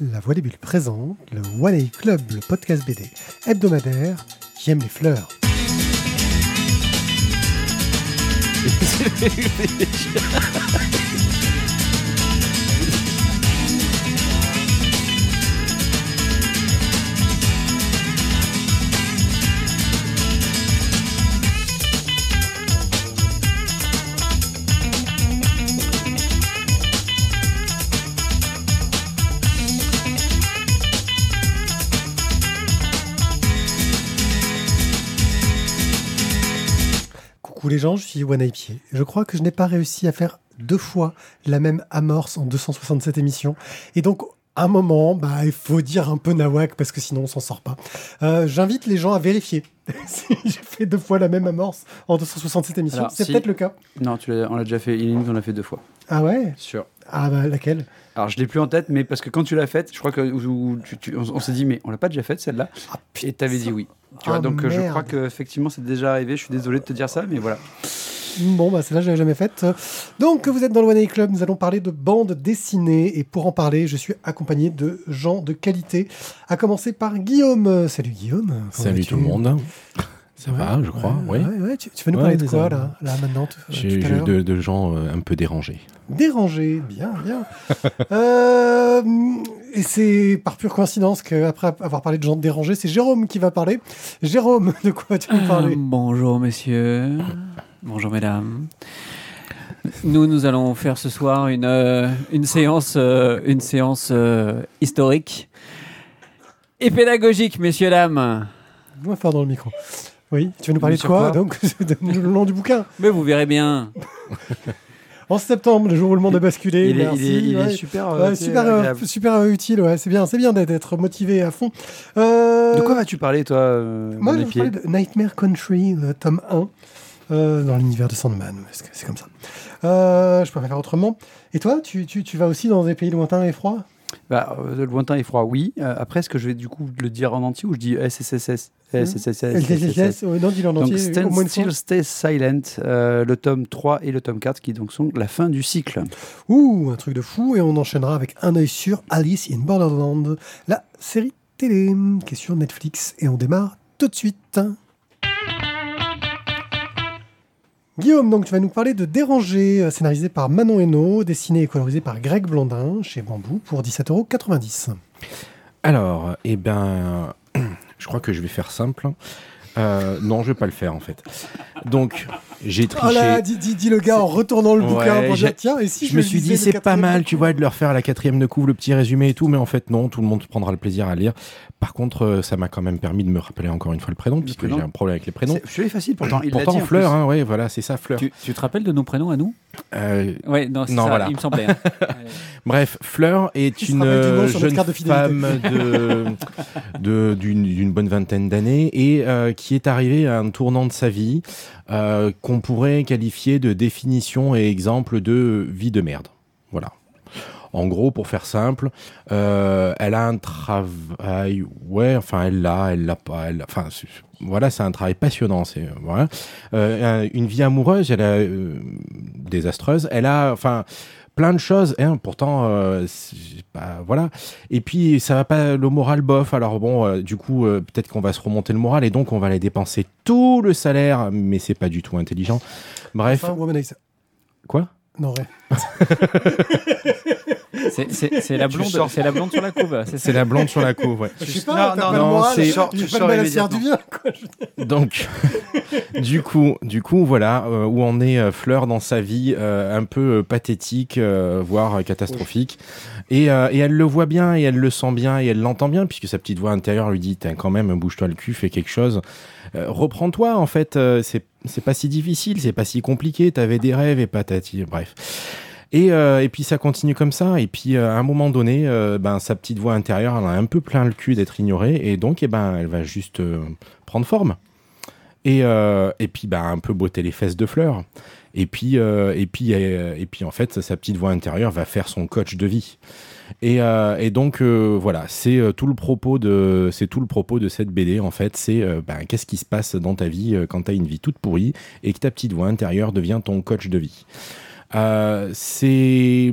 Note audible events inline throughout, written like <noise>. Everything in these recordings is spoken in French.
La Voix des Bulles présente le One Club, le podcast BD hebdomadaire qui aime les fleurs. <laughs> les gens, je suis One Pied. Je crois que je n'ai pas réussi à faire deux fois la même amorce en 267 émissions. Et donc, à un moment, bah, il faut dire un peu nawak parce que sinon on s'en sort pas. Euh, J'invite les gens à vérifier <laughs> si j'ai fait deux fois la même amorce en 267 émissions. C'est si- peut-être le cas. Non, tu on l'a déjà fait. Illing, on l'a fait deux fois. Ah ouais? Sûr. Ah bah laquelle? Alors, je l'ai plus en tête, mais parce que quand tu l'as faite, je crois que ou- ou tu- tu- on, on s'est dit, mais on l'a pas déjà faite celle-là Ah, Et t'avais dit oui. Tu vois, Ah, donc euh, je crois que effectivement c'est déjà arrivé. Je suis désolé de te dire ça, mais voilà. Bon, bah celle-là, je l'avais jamais faite. Donc, vous êtes dans le One A Club, nous allons parler de bande dessinée. Et pour en parler, je suis accompagné de gens de qualité. À commencer par Guillaume. Salut Guillaume. Salut tout le monde. Ça Ouais, va, je crois, ouais, oui. ouais, ouais. Tu, tu veux nous Ouais, parler de quoi, là, là, maintenant tout, J'ai tout à j'ai l'heure de, de gens euh, un peu dérangés. Dérangé, bien, bien. <laughs> Euh, et c'est par pure coïncidence qu'après avoir parlé de gens dérangés, c'est Jérôme qui va parler. Jérôme, de quoi vas-tu nous parler? Euh, bonjour messieurs, bonjour mesdames. Nous, nous allons faire ce soir une, euh, une séance, euh, une séance euh, historique et pédagogique, messieurs, dames. Moins fort dans le micro. Oui, tu veux nous parler de quoi, quoi Donc, <laughs> le long du bouquin? Mais vous verrez bien. <laughs> En septembre, le jour où le monde a basculé. il est, merci, il est- il est ouais. super, Ouais, euh, super, euh, super euh, utile, ouais, c'est bien, c'est bien d'être- motivé à fond. Euh, De quoi vas-tu parler, toi, Moi, je parler de Nightmare Country, le tome 1, euh, dans l'univers de Sandman, c'est comme ça. Euh, je peux pas faire autrement. Et toi, tu, tu, tu vas aussi dans des pays lointains et froids? Bah, euh, lointain et froid, oui. Après, est-ce que je vais du coup le dire en entier ou je dis SSSS Non, dis-le en Donc, Stand au moins. Still, Stay Silent, euh, le tome 3 et le tome 4 qui donc sont la fin du cycle. Ouh, un truc de fou, et on enchaînera avec un œil sur Alice in Borderland, la série télé qui est sur Netflix, et on démarre tout de suite. Guillaume, donc tu vas nous parler de Déranger, euh, scénarisé par Manon Hainaut, dessiné et colorisé par Greg Blondin chez Bambou pour 17,90€. Alors, eh ben, <clears throat> je crois que je vais faire simple. Euh, non, je vais pas le faire en fait. Donc, j'ai Oh triché. là, dis- dis le gars en retournant le Ouais, bouquin pour dire j'ai- tiens, et si je, je me suis dit c'est pas mal, tu vois, de leur faire la quatrième de couvre, le petit résumé et tout, mais en fait non, tout le monde prendra le plaisir à lire. Par contre, euh, ça m'a quand même permis de me rappeler encore une fois le prénom, puisque j'ai un problème avec les prénoms. C'est- Je suis facile pourtant. Il Pourtant, dit en Fleur, hein, ouais, voilà, c'est ça, Fleur. Tu, tu te rappelles de nos prénoms à nous? Euh, Ouais, non, c'est Non, ça, voilà. il me semblait. hein. <laughs> Bref, Fleur est Il une jeune femme de- d'une bonne vingtaine d'années et euh, qui est arrivée à un tournant de sa vie euh, qu'on pourrait qualifier de définition et exemple de vie de merde. Voilà. En gros, pour faire simple, euh, elle a un travail, ouais, enfin elle l'a, elle l'a pas, elle, enfin voilà, c'est un travail passionnant, c'est voilà, Euh, un- une vie amoureuse, elle a euh, désastreuse, elle a, enfin plein de choses, hein, pourtant, euh, pas- voilà. Et puis ça va pas le moral bof. Alors bon, euh, du coup, euh, peut-être qu'on va se remonter le moral et donc on va aller dépenser tout le salaire, mais c'est pas du tout intelligent. Bref, Enfin, quoi? Non, ouais. <laughs> C'est- la, blonde- sors. c'est la blonde sur la couve. c'est la blonde sur la couve, ouais. Je Non, pas, non, non, moral, c'est-. Donc, <laughs> du coup, du coup, voilà euh, où en est euh, Fleur dans sa vie, euh, un peu pathétique, euh, voire catastrophique. Et, euh, et elle le voit bien, et elle le sent bien, et elle l'entend bien, puisque sa petite voix intérieure lui dit T'as quand même, bouge-toi le cul, fais quelque chose. Euh, Reprends-toi, en fait, euh, c'est pas si difficile, c'est pas si compliqué, t'avais des rêves et patati, bref. Et, et puis ça continue comme ça. Et puis à un moment donné, ben, sa petite voix intérieure, elle a un peu plein le cul d'être ignorée. Et donc, eh ben, elle va juste prendre forme. Et, et puis, ben, un peu botter les fesses de fleurs. Et puis, euh, et, puis, euh, et puis, en fait, sa petite voix intérieure va faire son coach de vie. Et, euh, donc, voilà, c'est tout le propos de, tout le propos de cette BD. En fait, c'est ben, qu'est-ce qui se passe dans ta vie quand tu as une vie toute pourrie et que ta petite voix intérieure devient ton coach de vie. C'est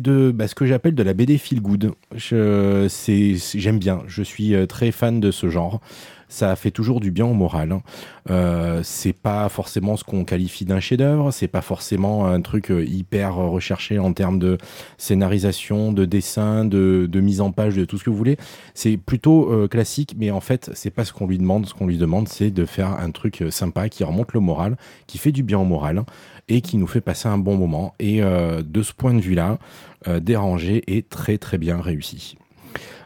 de bah, ce que j'appelle de la BD feel good. J'aime bien. Je suis très fan de ce genre. Ça fait toujours du bien au moral. hein. Euh, c'est pas forcément ce qu'on qualifie d'un chef-d'œuvre. C'est pas forcément un truc euh, hyper recherché en termes de scénarisation, de dessin, de, mise en page, de tout ce que vous voulez. C'est plutôt euh, classique, mais en fait, c'est pas ce qu'on lui demande. Ce qu'on lui demande, c'est de faire un truc euh, sympa qui remonte le moral, qui fait du bien au moral et qui nous fait passer un bon moment. Et euh, de ce point de vue-là, euh, Dérangé est très très bien réussi.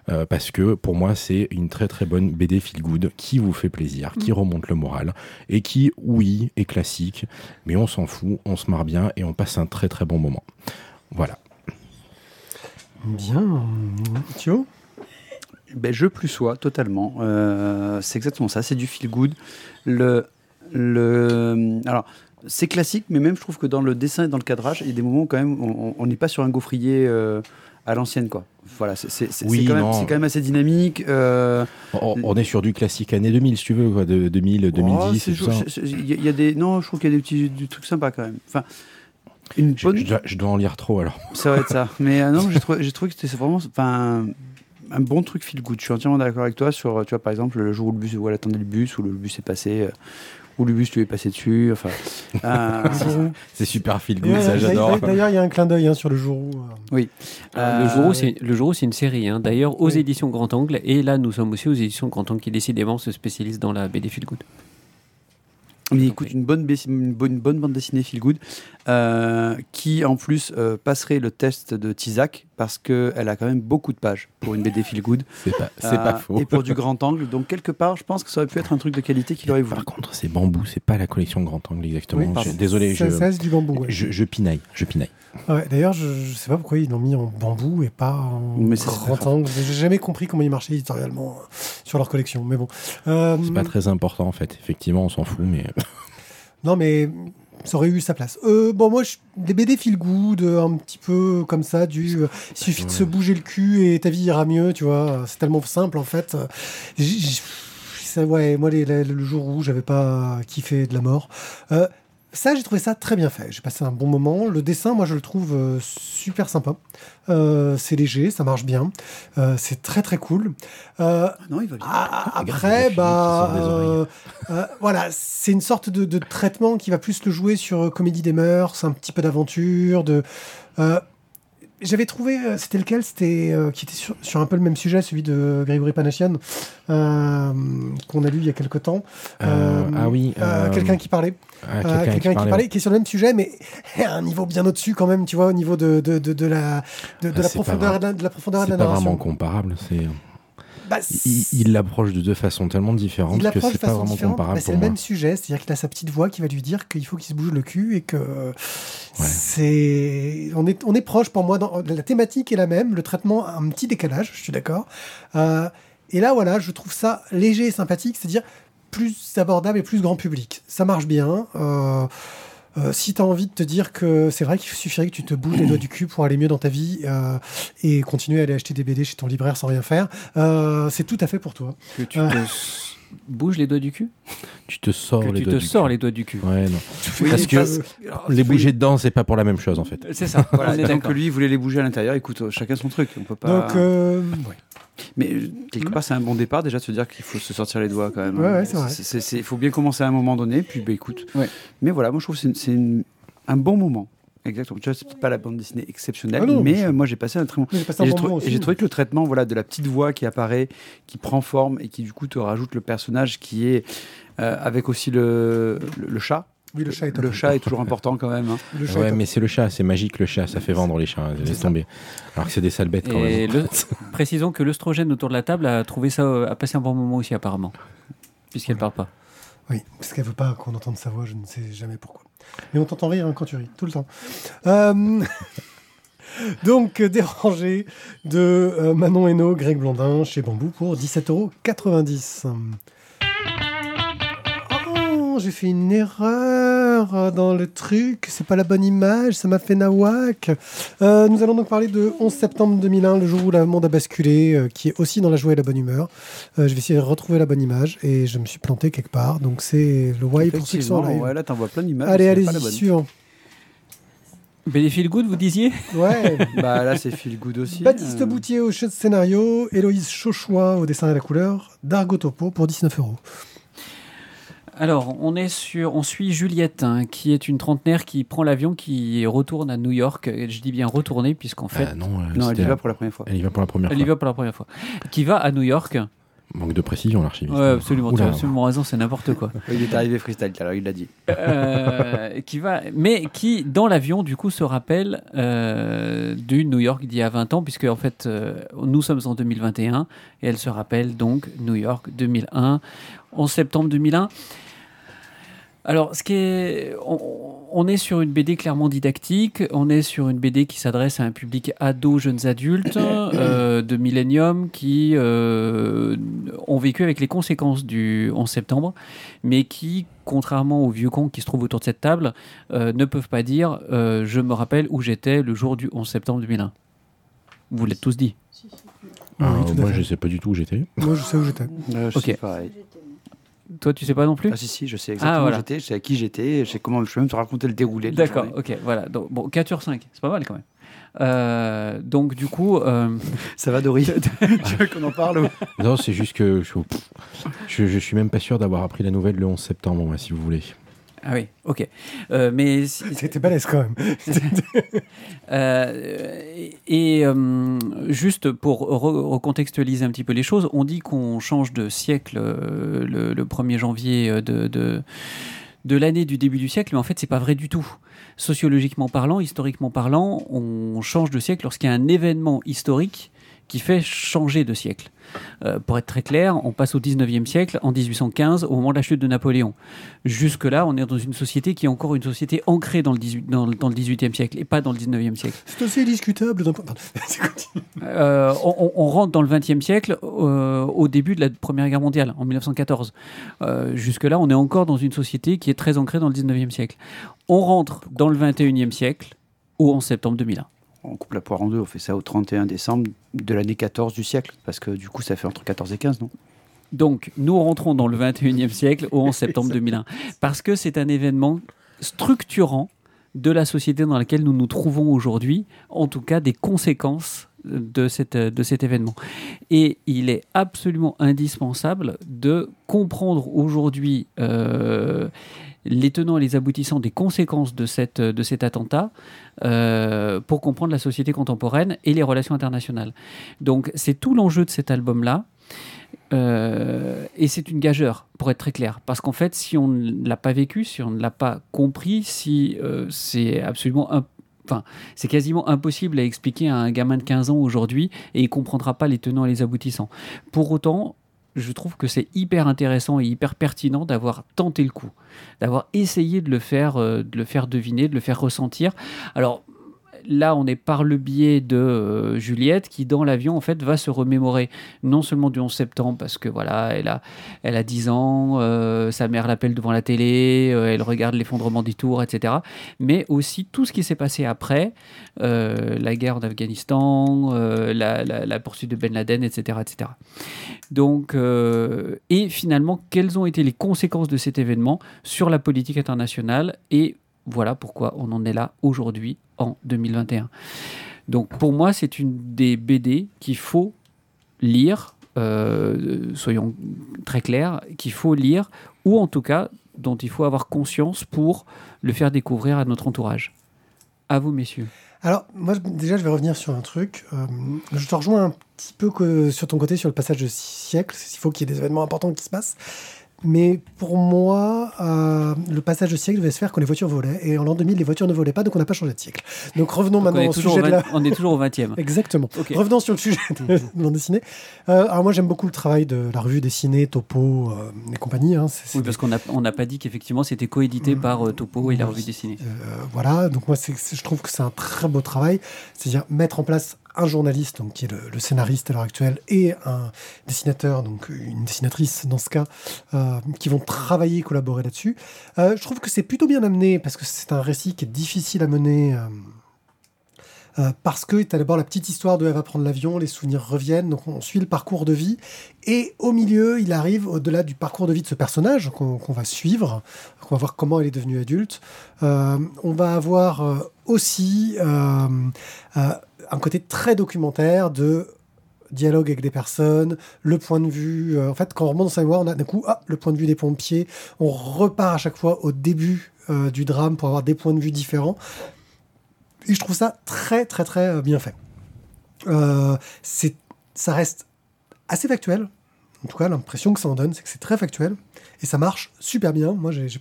Euh, parce que pour moi, c'est une très très bonne BD feel good qui vous fait plaisir, qui remonte le moral et qui, oui, est classique, mais on s'en fout, on se marre bien et on passe un très très bon moment. Voilà. Bien. Thio? Ben, je plus sois totalement. Euh, c'est exactement ça. C'est du feel good. Le, le, alors, c'est classique, mais même je trouve que dans le dessin et dans le cadrage, il y a des moments où quand même, on- on n'est pas sur un gaufrier euh, à l'ancienne, quoi. Voilà, c'est Oui, quand, quand même assez dynamique. euh, On, on est sur du classique année 2000, si tu veux, quoi, de 2000, 2010 oh, tout ça. Il y, a- des, non, je trouve qu'il y a des petits des trucs sympas quand même. Enfin, une Je, bonne, je dois, je dois en lire trop alors. Ça va être ça. <laughs> Mais euh, non, j'ai trouvé, j'ai trouvé que c'était vraiment enfin, un bon truc feel good. Je suis entièrement d'accord avec toi sur, tu vois, par exemple, le jour où, le bus, où elle attendait le bus, où le bus est passé, euh, où le bus lui est passé dessus. Enfin, <laughs> euh, C'est super feel good, Ouais, ça j'adore. D'ailleurs, il y a un clin d'œil hein, sur le jour où. euh, euh, le, jour où c'est, le jour où c'est une série, hein. d'ailleurs aux Oui. éditions Grand Angle. Et là, nous sommes aussi aux éditions Grand Angle qui décidément se spécialisent dans la BD Feel Good. Mais écoute, une bonne, bais- une bonne, une bonne bande dessinée feel good euh, qui en plus euh, passerait le test de Tizak parce qu'elle a quand même beaucoup de pages pour une BD feel good. <laughs> C'est pas, Euh, pas faux. Et pour du grand angle. Donc, quelque part, je pense que ça aurait pu être un truc de qualité qu'il aurait voulu. Par contre, c'est bambou, c'est pas la collection Grand Angle exactement. Oui, Je- désolé, je, Ça, ça, c'est du bambou. ouais. je, je pinaille, je pinaille. Ah ouais, D'ailleurs, je, je sais pas pourquoi ils l'ont mis en bambou et pas en Mais ça, grand angle. J'ai jamais compris comment ils marchaient éditorialement euh, sur leur collection. Mais bon. Euh, C'est pas très important en fait. Effectivement, on s'en fout, mais <laughs> Non, mais ça aurait eu sa place. Euh, bon, moi, je- des BD feel good, euh, un petit peu comme ça, du. euh, il suffit de se bouger le cul et ta vie ira mieux, tu vois. C'est tellement simple, en fait. J- j- ça, ouais, moi, les- les- le jour où j'avais pas kiffé de la mort. Euh, ça, j'ai trouvé ça très bien fait. J'ai passé un bon moment. Le dessin, moi, je le trouve euh, super sympa. Euh, c'est léger, ça marche bien. Euh, c'est très, très cool. Euh, Non, il va bien. ah, après, bah, voilà, c'est une sorte de, de traitement qui va plus le jouer sur comédie des mœurs, un petit peu d'aventure, de. J'avais trouvé, euh, c'était lequel? C'était euh, qui était sur, sur un peu le même sujet, celui de Grégory Panachian, euh, qu'on a lu il y a quelque temps. Euh, ah oui, quelqu'un qui parlait, ah, quelqu'un quelqu'un qui, parlait, parlait, qui est sur le même sujet, mais à <laughs> un niveau bien au-dessus quand même, tu vois, au niveau de, de, de, de la de, Ah, la profondeur, de la, de la profondeur de C'est pas narration. vraiment comparable. C'est Bah, il l'approche de deux façons tellement différentes que c'est pas vraiment comparable Bah, c'est le moi. même sujet, c'est-à-dire qu'il a sa petite voix qui va lui dire qu'il faut qu'il se bouge le cul et que c'est on est on est proche pour moi dans la thématique est la même, le traitement a un petit décalage, je suis d'accord. Euh, et là voilà, je trouve ça léger et sympathique, c'est-à-dire plus abordable et plus grand public. Ça marche bien. Euh, euh, si tu as envie de te dire que c'est vrai qu'il suffirait que tu te bouges les doigts du cul pour aller mieux dans ta vie euh, et continuer à aller acheter des BD chez ton libraire sans rien faire, euh, c'est tout à fait pour toi. Que tu Euh. te bouges les doigts du cul? Tu te sors Que les tu doigts te du sors cul. les doigts du cul. Ouais, non. Oui, Parce que les bouger dedans, c'est pas pour la même chose en fait. C'est ça, Voilà, donc lui, il voulait les bouger à l'intérieur. Écoute, chacun son truc. On peut pas. Donc euh, Mais euh, quelque part, c'est un bon départ déjà de se dire qu'il faut se sortir les doigts quand même. Ouais, hein. ouais, c'est Il faut bien commencer à un moment donné. Puis, bah, écoute. Ouais. Mais voilà, moi, je trouve que c'est- un bon moment. Exactement. Tu vois, c'est peut-être pas la bande dessinée exceptionnelle, Ah non, mais mais euh, moi, j'ai passé un très bon. j'ai bon trou- trouvé que le traitement voilà, de la petite voix qui apparaît, qui prend forme et qui du coup te rajoute le personnage qui est euh, avec aussi le, le, le chat. Oui, le chat est top. Le chat est toujours important quand même. hein. Le chat est Ouais, top. mais c'est le chat, c'est magique le chat, ça fait vendre les chats, laisse tomber. Alors que c'est des sales bêtes quand Et même. le- <laughs> précisons que l'œstrogène autour de la table a trouvé ça, a passé un bon moment aussi apparemment, puisqu'elle parle pas. Oui, parce qu'elle veut pas qu'on entende sa voix, je ne sais jamais pourquoi. Mais on t'entend rire hein, quand tu ris, tout le temps. Euh, <laughs> Donc, euh, dérangé de euh, Manon Hainaut, Greg Blondin chez Bambou pour 17,90€. J'ai fait une erreur dans le truc, c'est pas la bonne image, ça m'a fait nawak. Euh, nous allons donc parler de 11 septembre 2001, le jour où le monde a basculé, euh, qui est aussi dans la joie et la bonne humeur. Euh, je vais essayer de retrouver la bonne image et je me suis planté quelque part, donc c'est le why pour ceux qui sont live. ouais, là, t'en vois plein d'images. Allez, mais bonne. suivant. BD Feel Good, vous disiez? Ouais. <laughs> Bah là, c'est feel good aussi. Baptiste euh. Boutier au scénario, Héloïse Chauchois au dessin et la couleur, Dargo Topo pour 19 euros. Alors, on est sur, on suit Juliette, hein, qui est une trentenaire qui prend l'avion, qui retourne à New York. Je dis bien retourner, puisqu'en fait, Ah non, euh, Non, elle y va pour la première fois. elle y va pour la première elle y fois. va pour la première fois. Qui va à New York. Manque de précision, l'archiviste. Ouais, absolument, tu as absolument raison, c'est n'importe quoi. Il est arrivé freestyle, alors il l'a dit. Euh, qui va, mais qui, dans l'avion, du coup, se rappelle euh, du New York d'il y a 20 ans, puisque en fait, euh, nous sommes en 2021, et elle se rappelle donc New York 2001, 11 septembre 2001. Alors, ce qui est, on, on est sur une BD clairement didactique. On est sur une BD qui s'adresse à un public ado, jeunes adultes <coughs> euh, de Millennium qui euh, ont vécu avec les conséquences du 11 septembre, mais qui, contrairement aux vieux cons qui se trouvent autour de cette table, euh, ne peuvent pas dire euh, je me rappelle où j'étais le jour du 11 septembre 2001. Vous l'êtes tous dit. Ah, Oui, moi, je sais pas du tout où j'étais. Moi, je sais où j'étais. Euh, je Ok. pareil. Toi, tu sais pas non plus Ah si, si, je sais exactement voilà. où j'étais, je sais à qui j'étais, je sais comment, je peux même te raconter le déroulé. D'accord, ok, voilà. Donc, bon, 4 sur 5, c'est pas mal quand même. Euh, donc, du coup, euh, <laughs> Ça va, Dory <laughs> Tu veux qu'on en parle ou Non, c'est juste que je, je, je suis même pas sûr d'avoir appris la nouvelle le 11 septembre, moi, si vous voulez. Ah oui, ok. Euh, mais si- <laughs> C'était balèze quand même. <laughs> Euh, et euh, juste pour re- recontextualiser un petit peu les choses, on dit qu'on change de siècle le, le 1er janvier de, de, de l'année du début du siècle, mais en fait, c'est pas vrai du tout. Sociologiquement parlant, historiquement parlant, on change de siècle lorsqu'il y a un événement historique qui fait changer de siècle. Euh, pour être très clair, on passe au 19e siècle, en 1815, au moment de la chute de Napoléon. Jusque-là, on est dans une société qui est encore une société ancrée dans le, 18, dans, le- dans le 18e siècle et pas dans le 19e siècle. C'est assez discutable. <laughs> Euh, on, rentre dans le 20e siècle euh, au début de la Première Guerre mondiale, en 1914. Euh, Jusque-là, on est encore dans une société qui est très ancrée dans le 19e siècle. On rentre dans le 21e siècle au 11 septembre 2001. On coupe la poire en deux, on fait ça au 31 décembre de l'année 14 du siècle, parce que du coup ça fait entre 14 et 15, non? Donc, nous rentrons dans le 21e siècle au 11 <laughs> septembre 2001. Parce que c'est un événement structurant de la société dans laquelle nous nous trouvons aujourd'hui, en tout cas des conséquences de, cette, de cet événement. Et il est absolument indispensable de comprendre aujourd'hui euh, les tenants et les aboutissants des conséquences de, cette, de cet attentat euh, pour comprendre la société contemporaine et les relations internationales. Donc c'est tout l'enjeu de cet album-là. Euh, et c'est une gageure, pour être très clair. Parce qu'en fait, si on ne l'a pas vécu, si on ne l'a pas compris, si euh, c'est absolument Enfin, c'est quasiment impossible à expliquer à un gamin de 15 ans aujourd'hui et il comprendra pas les tenants et les aboutissants. Pour autant, je trouve que c'est hyper intéressant et hyper pertinent d'avoir tenté le coup, d'avoir essayé de le faire, euh, de le faire deviner, de le faire ressentir. Alors là, on est par le biais de euh, Juliette qui, dans l'avion, en fait, va se remémorer non seulement du 11 septembre, parce que voilà, elle a, elle a 10 ans, euh, sa mère l'appelle devant la télé, euh, elle regarde l'effondrement des tours, etc. Mais aussi tout ce qui s'est passé après, la guerre en Afghanistan, la, la- poursuite de Ben Laden, etc. etc. Donc, et finalement, quelles ont été les conséquences de cet événement sur la politique internationale et voilà pourquoi on en est là aujourd'hui en 2021. Donc pour moi, c'est une des BD qu'il faut lire, euh, soyons très clairs, qu'il faut lire, ou en tout cas dont il faut avoir conscience pour le faire découvrir à notre entourage. À vous, messieurs. Alors, moi, déjà, je vais revenir sur un truc. Euh, je te rejoins un petit peu que sur ton côté, sur le passage de siècle. Il faut qu'il y ait des événements importants qui se passent. Mais pour moi, euh, le passage de siècle devait se faire quand les voitures volaient. Et en l'an 2000, les voitures ne volaient pas, donc on n'a pas changé de siècle. Donc revenons Donc, maintenant au sujet au de la... 20 on est toujours au 20e. Exactement. Revenons sur le sujet de <laughs> bande dessinée. Euh, alors moi, j'aime beaucoup le travail de la revue dessinée, Topo euh, et compagnie. hein. Oui, parce qu'on n'a on pas dit qu'effectivement c'était coédité Mm. par euh, Topo et la revue dessinée. Voilà, donc moi je trouve que c'est un très beau travail, c'est-à-dire mettre en place un journaliste, donc qui est le, scénariste à l'heure actuelle, et un dessinateur, donc une dessinatrice dans ce cas, euh, qui vont travailler, collaborer là-dessus. Euh, je trouve que c'est plutôt bien amené parce que c'est un récit qui est difficile à mener. euh, parce que tu as d'abord la petite histoire de elle va prendre l'avion, les souvenirs reviennent, donc on suit le parcours de vie. Et au milieu, il arrive, au-delà du parcours de vie de ce personnage qu'on va suivre, qu'on va voir comment elle est devenue adulte, on va avoir aussi un côté très documentaire de dialogue avec des personnes, le point de vue. euh, en fait, quand on remonte dans sa on a d'un coup ah, le point de vue des pompiers. On repart à chaque fois au début euh, du drame pour avoir des points de vue différents. Et je trouve ça très, très, très euh, bien fait. C'est, ça reste assez factuel. En tout cas, l'impression que ça en donne, c'est que c'est très factuel. Et ça marche super bien. Moi, j'ai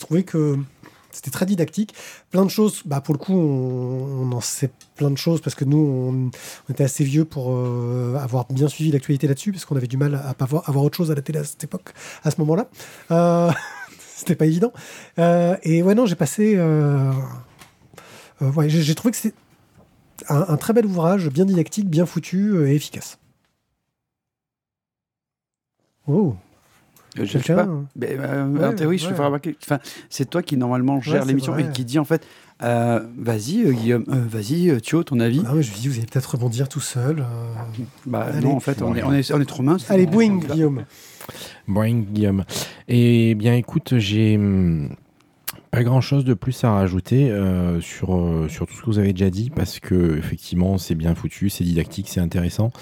trouvé que c'était très didactique. Plein de choses, bah, pour le coup, on, en sait plein de choses parce que nous, on, était assez vieux pour euh, avoir bien suivi l'actualité là-dessus parce qu'on avait du mal à pas voir, avoir autre chose à la télé à cette époque, à ce moment-là. Euh, <laughs> c'était pas évident. Euh, et ouais, non, j'ai passé. ouais, j'ai, trouvé que c'était un, un très bel ouvrage, bien didactique, bien foutu et efficace. Oh, Euh, Je sais pas. Mais, euh, Ouais, en théorie, je ouais. remarquer. Enfin, c'est toi qui normalement gère l'émission et qui dit en fait, euh, vas-y euh, Guillaume, euh, vas-y euh, Thio, ton avis. Ah ouais, je me dit, vous allez peut-être rebondir tout seul. euh. Bah Allez. non, en fait, on est, on est, on est trop mince. Allez, boing, Guillaume. Boing, Guillaume. Eh bien, écoute, j'ai hum, pas grand chose de plus à rajouter euh, sur, euh, sur tout ce que vous avez déjà dit parce que, effectivement, c'est bien foutu, c'est didactique, c'est intéressant.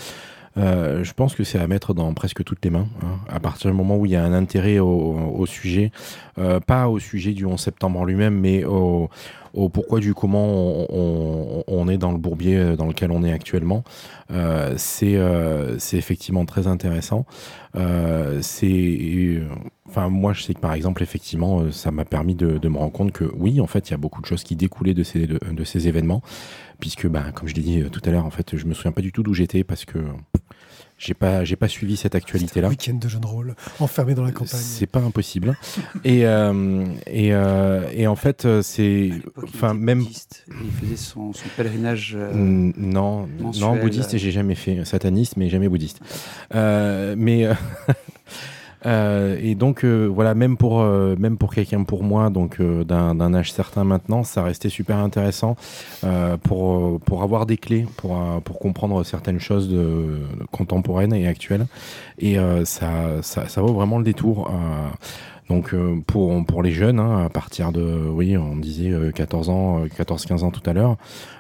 Euh, je pense que c'est à mettre dans presque toutes les mains. hein. À partir du moment où il y a un intérêt au, sujet, euh, pas au sujet du 11 septembre en lui-même, mais au, au pourquoi du comment on, est dans le bourbier euh, dans lequel on est actuellement, euh, c'est euh, effectivement très intéressant. Euh, c'est, enfin, moi, je sais que par exemple, effectivement, ça m'a permis de, me rendre compte que oui, en fait, il y a beaucoup de choses qui découlaient de ces, de, ces événements, puisque, ben, comme je l'ai dit tout à l'heure, en fait, je me souviens pas du tout d'où j'étais parce que j'ai pas, j'ai pas suivi cette actualité-là. Week-end de jeu de rôle, enfermé dans la campagne. C'est pas impossible. et, euh, et, euh, et en fait, euh, c'est, enfin, même Il faisait son, son pèlerinage. euh, Non, mensuel, non, bouddhiste, euh. j'ai jamais fait. Sataniste, mais jamais bouddhiste. Euh, mais <laughs> euh, et donc euh, voilà, même pour euh, même pour quelqu'un pour moi, donc d'un âge certain maintenant, ça restait super intéressant pour pour avoir des clés pour pour comprendre certaines choses contemporaines et actuelles. Et ça, ça vaut vraiment le détour. donc pour, pour les jeunes, hein, à partir de, oui, on disait euh, 14 ans, 14-15 ans tout à l'heure,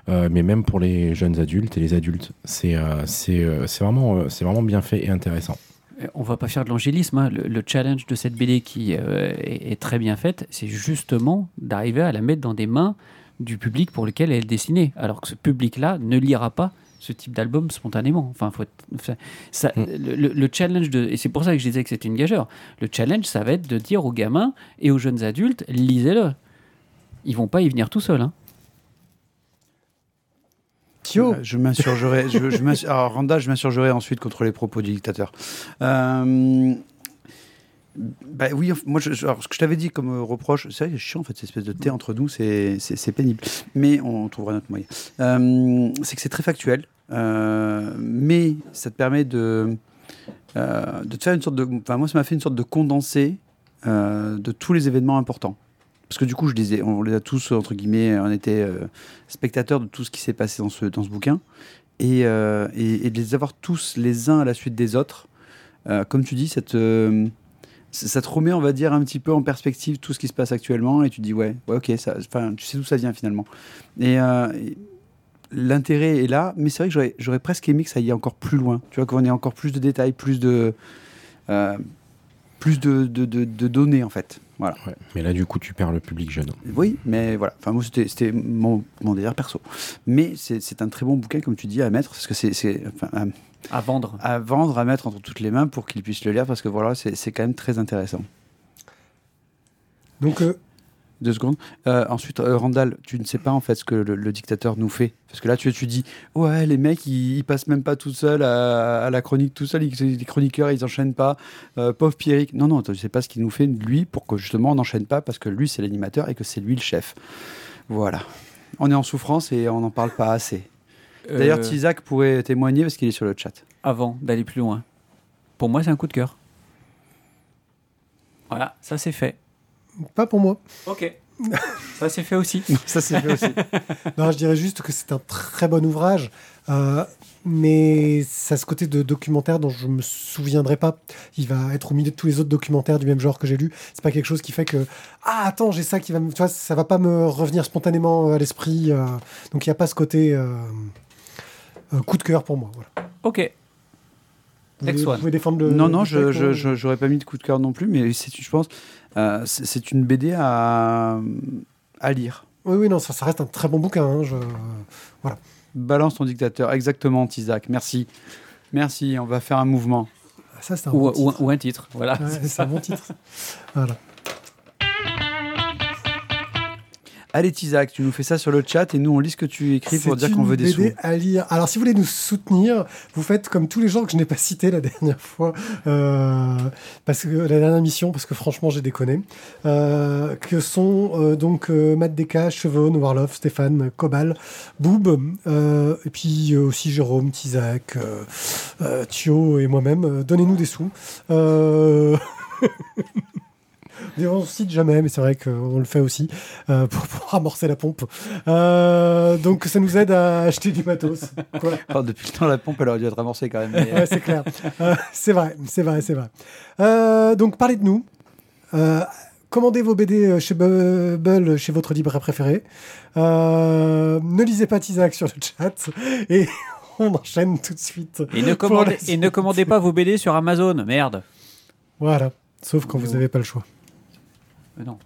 mais même pour les jeunes adultes et les adultes, c'est c'est vraiment, c'est vraiment bien fait et intéressant. Euh, On va pas faire de l'angélisme. hein. Le, le challenge de cette BD qui euh, est, est très bien faite, c'est justement d'arriver à la mettre dans des mains du public pour lequel elle est destinée. Alors que ce public-là ne lira pas ce type d'album spontanément. Enfin, faut être- enfin, ça, Mm. le challenge de, et c'est pour ça que je disais que c'était une gageure. Le challenge, ça va être de dire aux gamins et aux jeunes adultes, lisez-le. Ils vont pas y venir tout seuls. hein. Je m'insurgerai. je, je m'ins- alors, Randall, je m'insurgerai ensuite contre les propos du dictateur. Euh, bah oui, moi, je, je- alors, ce que je t'avais dit comme euh, reproche, c'est vrai, chiant en fait, cette espèce de thé entre nous, c'est pénible. Mais on trouvera notre moyen. Euh, c'est que c'est très factuel, euh, mais ça te permet de, euh, de te faire une sorte de. Enfin, moi, ça m'a fait une sorte de condensé de tous les événements importants. Parce que du coup, je disais, on les a tous, entre guillemets, on était euh, spectateurs de tout ce qui s'est passé dans ce, dans ce bouquin. Et, euh, et, de les avoir tous les uns à la suite des autres, euh, comme tu dis, ça te, remet, on va dire, un petit peu en perspective tout ce qui se passe actuellement. Et tu te dis, ouais, ouais ok, ça, tu sais d'où ça vient finalement. Et, euh, l'intérêt est là, mais c'est vrai que j'aurais- presque aimé que ça aille encore plus loin. Tu vois, qu'on ait encore plus de détails, plus de. euh, plus de données en fait. Voilà. Ouais. Mais là, du coup, tu perds le public jeune. Oui, mais voilà. Enfin, moi, c'était mon, mon délire perso. Mais c'est un très bon bouquin, comme tu dis, à mettre, parce que c'est enfin, à, À vendre. à vendre, à mettre entre toutes les mains pour qu'ils puissent le lire, parce que voilà, c'est c'est quand même très intéressant. donc euh, Deux secondes. Euh, ensuite, euh, Randall, tu ne sais pas en fait ce que le, le dictateur nous fait. Parce que là, tu, tu dis, ouais, les mecs, ils, ils passent même pas tout seuls à, à la chronique tout seuls, les chroniqueurs, ils enchaînent pas. Euh, pauvre Pierrick. Non, non, tu sais pas ce qu'il nous fait, lui, pour que justement on n'enchaîne pas, parce que lui, c'est l'animateur et que c'est lui le chef. Voilà. On est en souffrance et on n'en parle pas assez. D'ailleurs, Euh, Tizak pourrait témoigner parce qu'il est sur le chat. avant d'aller plus loin. Pour moi, c'est un coup de cœur. Voilà, ça c'est fait. Pas pour moi. Ok. Ça c'est fait aussi. <laughs> Ça, c'est fait aussi. Non, je dirais juste que c'est un très bon ouvrage, euh, mais ça a ce côté de documentaire dont je me souviendrai pas. Il va être au milieu de tous les autres documentaires du même genre que j'ai lu. C'est pas quelque chose qui fait que ah attends j'ai ça qui va me, tu vois, ça va pas me revenir spontanément à l'esprit. euh, donc il y a pas ce côté euh, euh, coup de cœur pour moi. Voilà. Ok. Vous, Next vous one. pouvez défendre le. non, non, le je euh, j'aurais pas mis de coup de cœur non plus, mais c'est, je pense, euh, c'est, une BD à, à lire. Oui, oui, non, ça, ça reste un très bon bouquin. hein, je... Balance ton dictateur, exactement, Isaac. Merci. Merci, on va faire un mouvement. Ça, c'est un, Ou, bon ou- titre. ou un titre. Voilà. Ouais, c'est un bon titre. <laughs> Voilà. Allez, Isaac, tu nous fais ça sur le chat et nous, on lit ce que tu écris pour dire qu'on veut des BD sous. à lire. Alors, si vous voulez nous soutenir, vous faites comme tous les gens que je n'ai pas cités la <laughs> dernière fois, euh, parce que la dernière mission, parce que franchement, j'ai déconné, euh, que sont euh, donc Matt Deka, Chevon, Warloff, Stéphane, Cobal, Boob, et puis aussi Jérôme, Tizak, euh, Thio et moi-même. Donnez-nous des sous. <laughs> On ne cite jamais, mais c'est vrai qu'on le fait aussi euh, <laughs> pour, pour amorcer la pompe. Euh, donc ça nous aide à acheter du matos. <laughs> Quoi. Oh, depuis le temps, la pompe, elle aurait dû être amorcée quand même. mais- Ouais, c'est clair. Euh, c'est vrai, c'est vrai, c'est vrai. Euh, donc parlez de nous. Euh, commandez vos BD chez Bubble, chez votre libraire préféré. Euh, ne lisez pas Tizak sur le chat. <laughs> Et on enchaîne tout de suite. Et ne, Pour commandez, la et ne commandez pas vos BD sur Amazon. Merde. Voilà. Sauf quand vous n'avez pas le choix. Euh, non.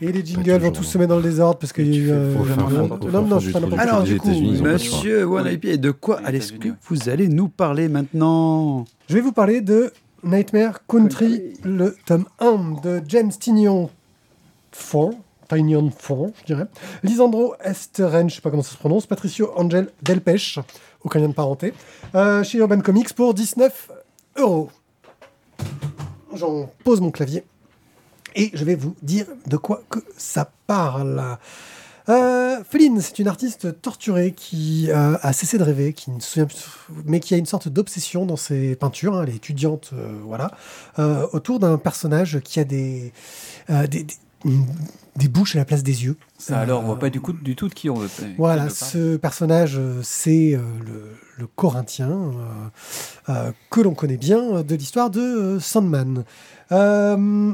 Et les jingles toujours, vont tous se mettre dans le désordre parce qu'il y a eu. euh, non, non, je suis pas n'importe Alors, du coup, monsieur One. IP, de quoi que vous allez nous parler maintenant Je vais vous parler de Nightmare Country, le tome 1 de James Tinion Font, Tinion Font, je dirais. Lisandro Esteren, je sais pas comment ça se prononce, Patricio Angel Delpech, aucun lien de parenté, euh, chez Urban Comics pour 19 euros. J'en pose mon clavier et je vais vous dire de quoi que ça parle. Euh, Feline, c'est une artiste torturée qui euh, a cessé de rêver, mais qui a une sorte d'obsession dans ses peintures. hein, elle est étudiante, euh, voilà, euh, autour d'un personnage qui a des, des bouches à la place des yeux. Ça alors, on voit pas du, coup, du tout de qui on veut. voilà, ce personnage, euh, c'est euh, le, le Corinthien euh, que l'on connaît bien de l'histoire de Sandman. Euh,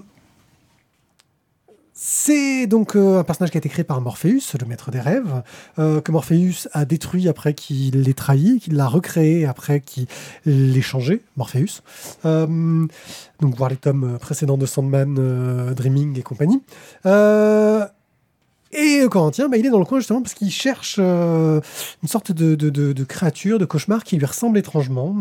c'est donc euh, un personnage qui a été créé par Morpheus, le maître des rêves, euh, que Morpheus a détruit après qu'il l'ait trahi, qu'il l'a recréé après qu'il l'ait changé, Morpheus. Euh, donc voir les tomes précédents de Sandman, Dreaming et compagnie. Et le Corinthien, bah, il est dans le coin justement parce qu'il cherche une sorte de créature, de cauchemar qui lui ressemble étrangement.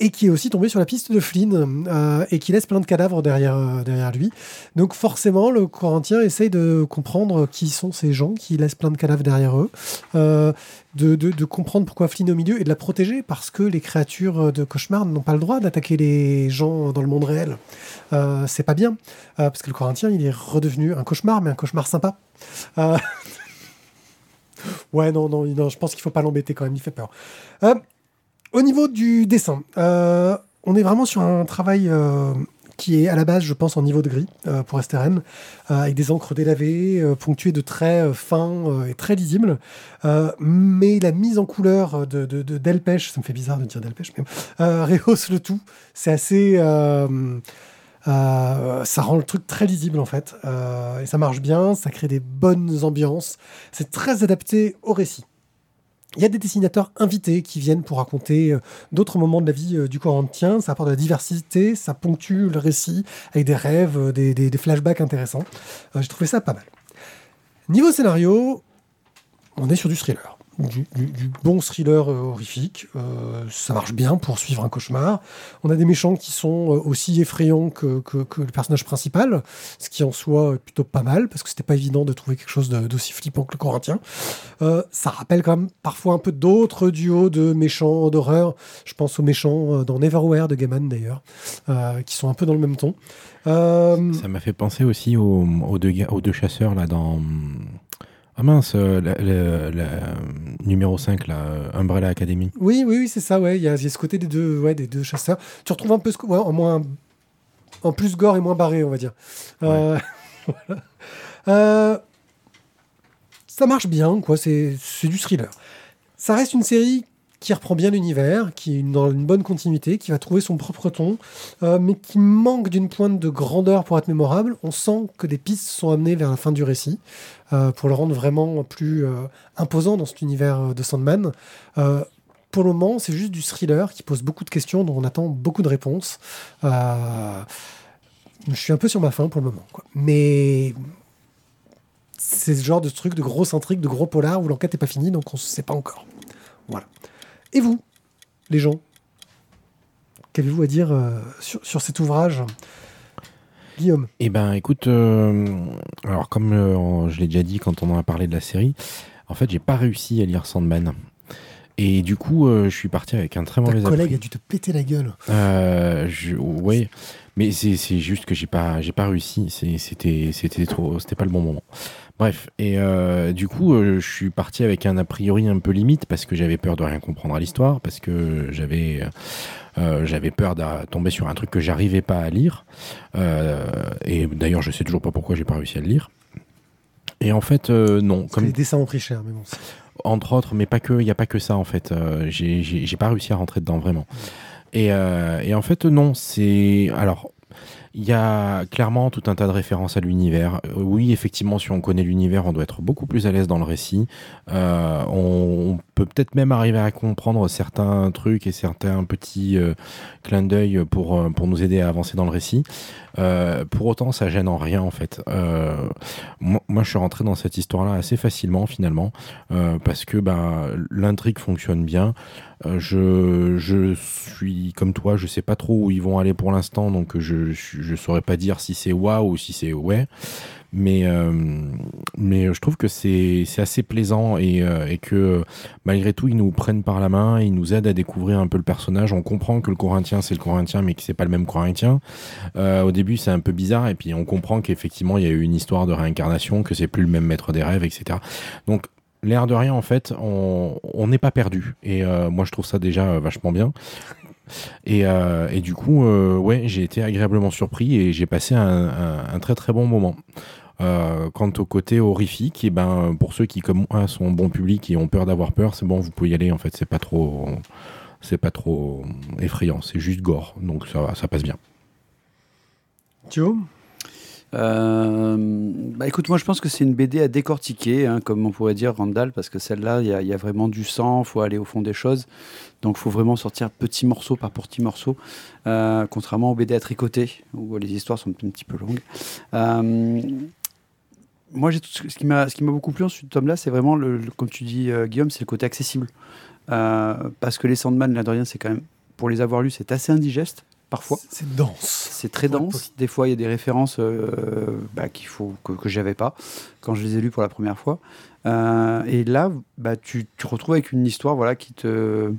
Et qui est aussi tombé sur la piste de Flynn euh, et qui laisse plein de cadavres derrière, euh, derrière lui. Donc forcément, le Corinthien essaye de comprendre qui sont ces gens qui laissent plein de cadavres derrière eux, euh, de, de- comprendre pourquoi Flynn est au milieu et de la protéger parce que les créatures de cauchemar n'ont pas le droit d'attaquer les gens dans le monde réel. C'est pas bien parce que le Corinthien, il est redevenu un cauchemar, mais un cauchemar sympa. <laughs> Ouais, non, non, non, je pense qu'il faut pas l'embêter quand même, il fait peur. Au niveau du dessin, euh, on est vraiment sur un travail euh, qui est à la base, je pense, en niveau de gris euh, pour STRN, avec des encres délavées, ponctuées de traits fins et très lisibles. Mais la mise en couleur de, de, de Delpech, ça me fait bizarre de dire Delpech, mais rehausse le tout. C'est assez. ça rend le truc très lisible en fait. Et ça marche bien, ça crée des bonnes ambiances. C'est très adapté au récit. Il y a des dessinateurs invités qui viennent pour raconter euh, d'autres moments de la vie euh, du Corinthien. Ça apporte de la diversité, ça ponctue le récit avec des rêves, euh, des, flashbacks intéressants. J'ai trouvé ça pas mal. Niveau scénario, on est sur du thriller. Du, bon thriller euh, horrifique. Euh, ça marche bien pour suivre un cauchemar. On a des méchants qui sont euh, aussi effrayants que, le personnage principal, ce qui en soi est plutôt pas mal, parce que c'était pas évident de trouver quelque chose d'aussi flippant que le Corinthien. Ça rappelle quand même parfois un peu d'autres duos de méchants d'horreur. Je pense aux méchants dans Neverwhere de Gaiman d'ailleurs, qui sont un peu dans le même ton. Ça m'a fait penser aussi aux deux chasseurs là dans. Ah mince, euh, la- la- la- numéro 5, là, euh, Umbrella Academy. Oui, oui, oui, c'est ça, ouais. Il y, a il y a ce côté des deux, ouais, des deux chasseurs. Tu retrouves un peu ce, ouais, en moins en plus gore et moins barré, on va dire. Euh, <laughs> voilà. Euh, ça marche bien, quoi. C'est c'est du thriller. Ça reste une série qui reprend bien l'univers, qui est dans une bonne continuité, qui va trouver son propre ton, euh, mais qui manque d'une pointe de grandeur pour être mémorable. On sent que des pistes sont amenées vers la fin du récit euh, pour le rendre vraiment plus euh, imposant dans cet univers de Sandman. Pour le moment, c'est juste du thriller qui pose beaucoup de questions dont on attend beaucoup de réponses. Je suis un peu sur ma faim pour le moment. quoi. Mais c'est ce genre de truc, de grosse intrigue, de gros polar où l'enquête n'est pas finie, donc on ne sait pas encore. Voilà. Et vous, les gens Qu'avez-vous à dire euh, sur, sur cet ouvrage? Guillaume Eh ben, écoute, euh, alors comme euh, je l'ai déjà dit quand on en a parlé de la série, en fait, j'ai pas réussi à lire Sandman. Et du coup, euh, je suis parti avec un très Ta mauvais collègue appris. a dû te péter la gueule. Euh, je, ouais, mais c'est juste que j'ai pas j'ai pas réussi. C'était trop c'était pas le bon moment. Bref, et euh, du coup, euh, je suis parti avec un a priori un peu limite parce que j'avais peur de rien comprendre à l'histoire, parce que j'avais euh, j'avais peur de tomber sur un truc que j'arrivais pas à lire. Et d'ailleurs, je sais toujours pas pourquoi j'ai pas réussi à le lire. Et en fait, non. Parce que Comme les dessins ont pris cher, mais bon. entre autres, mais pas que, il n'y a pas que ça en fait. J'ai- pas réussi à rentrer dedans vraiment. Et, et en fait, non, c'est. Alors, il y a clairement tout un tas de références à l'univers. Euh, oui, effectivement, si on connaît l'univers, on doit être beaucoup plus à l'aise dans le récit. Euh, on, peut peut-être même arriver à comprendre certains trucs et certains petits euh, clins d'œil pour, pour nous aider à avancer dans le récit. Pour autant, ça gêne en rien en fait. Moi, moi, je suis rentré dans cette histoire-là assez facilement finalement parce que ben, l'intrigue fonctionne bien. Euh, je, je suis comme toi, je sais pas trop où ils vont aller pour l'instant, donc je, je, saurais pas dire si c'est waouh ou si c'est ouais. Mais, euh, mais je trouve que c'est assez plaisant et, euh, et que malgré tout, ils nous prennent par la main, ils nous aident à découvrir un peu le personnage. On comprend que le Corinthien, c'est le Corinthien, mais que c'est pas le même Corinthien. Au début, c'est un peu bizarre, et puis on comprend qu'effectivement, il y a eu une histoire de réincarnation, que c'est plus le même maître des rêves, etc. Donc, l'air de rien, en fait, on n'est pas perdu. Et euh, moi, je trouve ça déjà euh, vachement bien. Et, euh, et du coup, ouais, j'ai été agréablement surpris et j'ai passé un, très très bon moment. Quant au côté horrifique, et ben, pour ceux qui, comme moi, sont bon public et ont peur d'avoir peur, c'est bon, vous pouvez y aller. En fait, c'est pas trop, c'est pas trop effrayant. C'est juste gore, donc ça passe bien. Euh, bah écoute, moi je pense que c'est une BD à décortiquer, hein, comme on pourrait dire Randall, parce que celle-là, il y, a- vraiment du sang, faut aller au fond des choses. Donc il faut vraiment sortir petit morceau par petit morceau, euh, contrairement aux BD à tricoter, où les histoires sont un petit peu longues. Euh, moi, ce qui m'a beaucoup plu en ce tome-là, c'est vraiment, comme tu dis euh, Guillaume, c'est le côté accessible. Euh, parce que les Sandman, là de rien, c'est quand même, pour les avoir lus, c'est assez indigeste, parfois. C'est dense. C'est très dense. Des fois, il y a des références euh, bah, qu'il faut que, que j'avais pas quand je les ai lus pour la première fois. Euh, et là, bah, tu tu te retrouves avec une histoire, voilà, qui te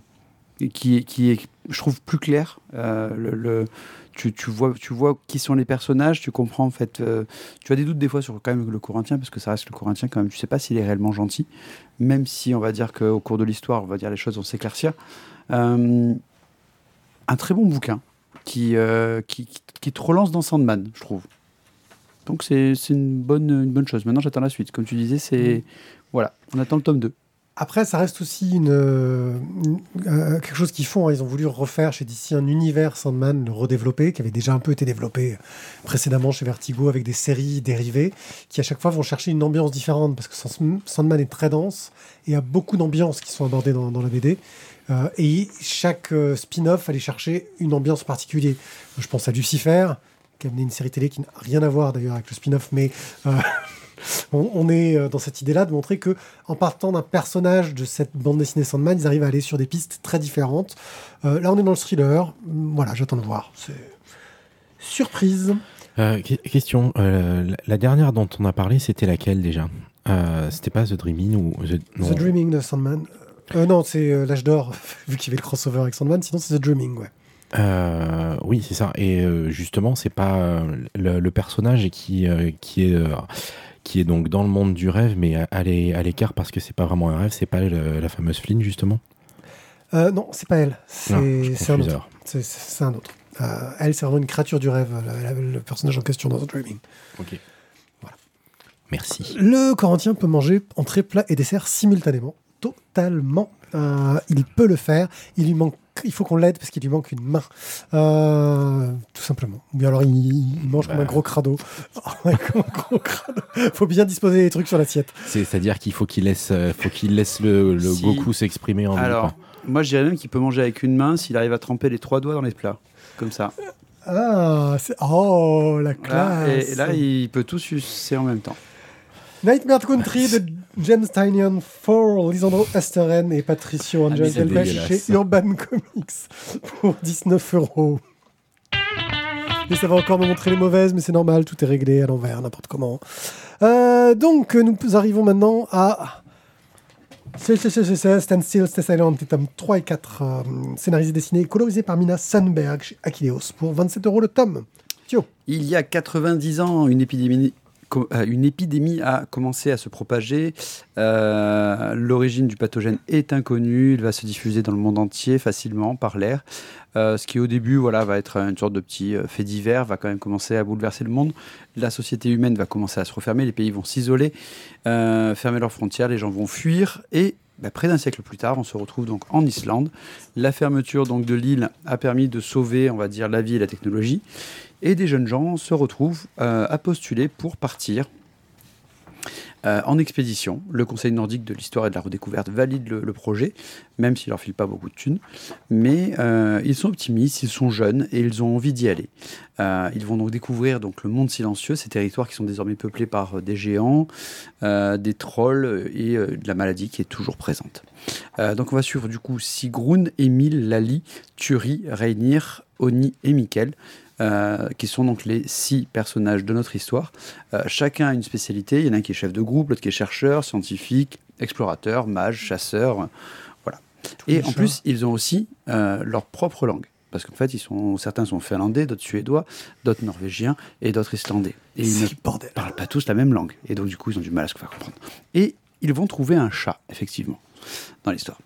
qui, qui est, je trouve, plus claire. Euh, le, le- tu, tu vois, tu vois qui sont les personnages, tu comprends en fait. euh, tu as des doutes des fois sur quand même le Corinthien parce que ça reste le Corinthien quand même. Tu sais pas s'il est réellement gentil, même si on va dire qu'au cours de l'histoire, on va dire les choses vont s'éclaircir. Euh, un très bon bouquin qui, euh, qui, qui- qui te relance dans Sandman, je trouve. Donc c'est une bonne, une bonne chose. Maintenant, j'attends la suite. Comme tu disais, c'est. Voilà, on attend le tome 2. Après, ça reste aussi une, euh, une- euh, quelque chose qu'ils font. hein. Ils ont voulu refaire chez DC un univers Sandman, le redévelopper, qui avait déjà un peu été développé précédemment chez Vertigo avec des séries dérivées, qui à chaque fois vont chercher une ambiance différente parce que Sand- Sandman est très dense et il y a beaucoup d'ambiances qui sont abordées dans, dans la BD. Euh, et chaque euh, spin-off allait chercher une ambiance particulière. Je pense à Lucifer, qui a amené une série télé qui n'a rien à voir d'ailleurs avec le spin-off, mais euh, <laughs> on, on est dans cette idée-là de montrer que en partant d'un personnage de cette bande dessinée Sandman, ils arrivent à aller sur des pistes très différentes. Là, on est dans le thriller. Voilà, j'attends de voir. C'est surprise. Que- question, la, dernière dont on a parlé, c'était laquelle déjà? C'était pas The Dreaming ou The, non. The Dreaming de Sandman. Euh, non, c'est euh, l'âge d'or, <laughs> vu qu'il y avait le crossover avec Sandman. Sinon, c'est The Dreaming, ouais. Euh, oui, c'est ça. Et justement, c'est pas le, le personnage qui qui est qui est donc dans le monde du rêve, mais à, à l'é- à l'écart parce que c'est pas vraiment un rêve. C'est pas le- la fameuse Flynn justement. Non, c'est pas elle. Je C'est un autre. C'est- un autre. Elle, c'est vraiment une créature du rêve, la- la- le personnage en question dans The Dreaming. Ok. Merci. Le Corinthien peut manger entrée, plat et dessert simultanément. Totalement. Euh, il peut le faire. Il lui manque. Il faut qu'on l'aide parce qu'il lui manque une main. Euh, tout simplement. Ou bien alors il, il mange comme Bah. un gros crado. <laughs> Ouais, comme un gros crado. faut bien disposer les trucs sur l'assiette. C'est- C'est-à-dire qu'il faut qu'il laisse, euh, faut qu'il laisse le, le Si. Goku s'exprimer en Alors, même temps. moi je dirais même qu'il peut manger avec une main s'il arrive à tremper les trois doigts dans les plats. Comme ça. Ah, oh, la Là, classe. et là, il peut tout sucer en même temps. Nightmare Country de James Tynion for Lisandro Asteren et Patricio Ah, Angel dégueulasse. chez Urban Comics pour 19 euros. Et ça va encore me montrer les mauvaises, mais c'est normal, tout est réglé à l'envers, n'importe comment. Euh, donc, nous arrivons maintenant à. C'est- c'est- c'est- c'est- c'est Stand Still, Stay Silent, les tomes 3 et 4, euh, scénarisés, dessinés et colorisés par Mina Sandberg chez Akileos pour 27 euros le tome. Tio. Il y a 90 ans, une épidémie, une épidémie a commencé à se propager. Euh, L'origine du pathogène est inconnue. Il va se diffuser dans le monde entier facilement par l'air. Euh, ce qui au début voilà, va être une sorte de petit euh, fait divers, va quand même commencer à bouleverser le monde. La société humaine va commencer à se refermer, les pays vont s'isoler, euh, fermer leurs frontières, les gens vont fuir. Et bah, près d'un siècle plus tard, on se retrouve donc en Islande. La fermeture donc de l'île a permis de sauver, on va dire, la vie et la technologie. Et des jeunes gens se retrouvent euh, à postuler pour partir euh, en expédition. Le Conseil nordique de l'histoire et de la redécouverte valide le, projet, même s'il leur file pas beaucoup de thunes. Mais euh, ils sont optimistes, ils sont jeunes et ils ont envie d'y aller. Ils vont donc découvrir donc le monde silencieux, ces territoires qui sont désormais peuplés par des géants, des trolls et de la maladie qui est toujours présente. Donc on va suivre du coup Sigrun, Emile, Lali, Turi, Reinir, Oni et Mikkel. Euh, qui sont donc les six personnages de notre histoire. Euh, chacun a une spécialité. Il y en a un qui est chef de groupe, l'autre qui est chercheur, scientifique, explorateur, mage, chasseur. euh, voilà. Et en plus, ils ont aussi euh, leur propre langue. Parce qu'en fait, ils sont, certains sont finlandais, d'autres suédois, d'autres norvégiens et d'autres islandais. Et ils ne bordel. parlent pas tous la même langue. Et donc, du coup, ils ont du mal à se faire comprendre. Et ils vont trouver un chat, effectivement, dans l'histoire.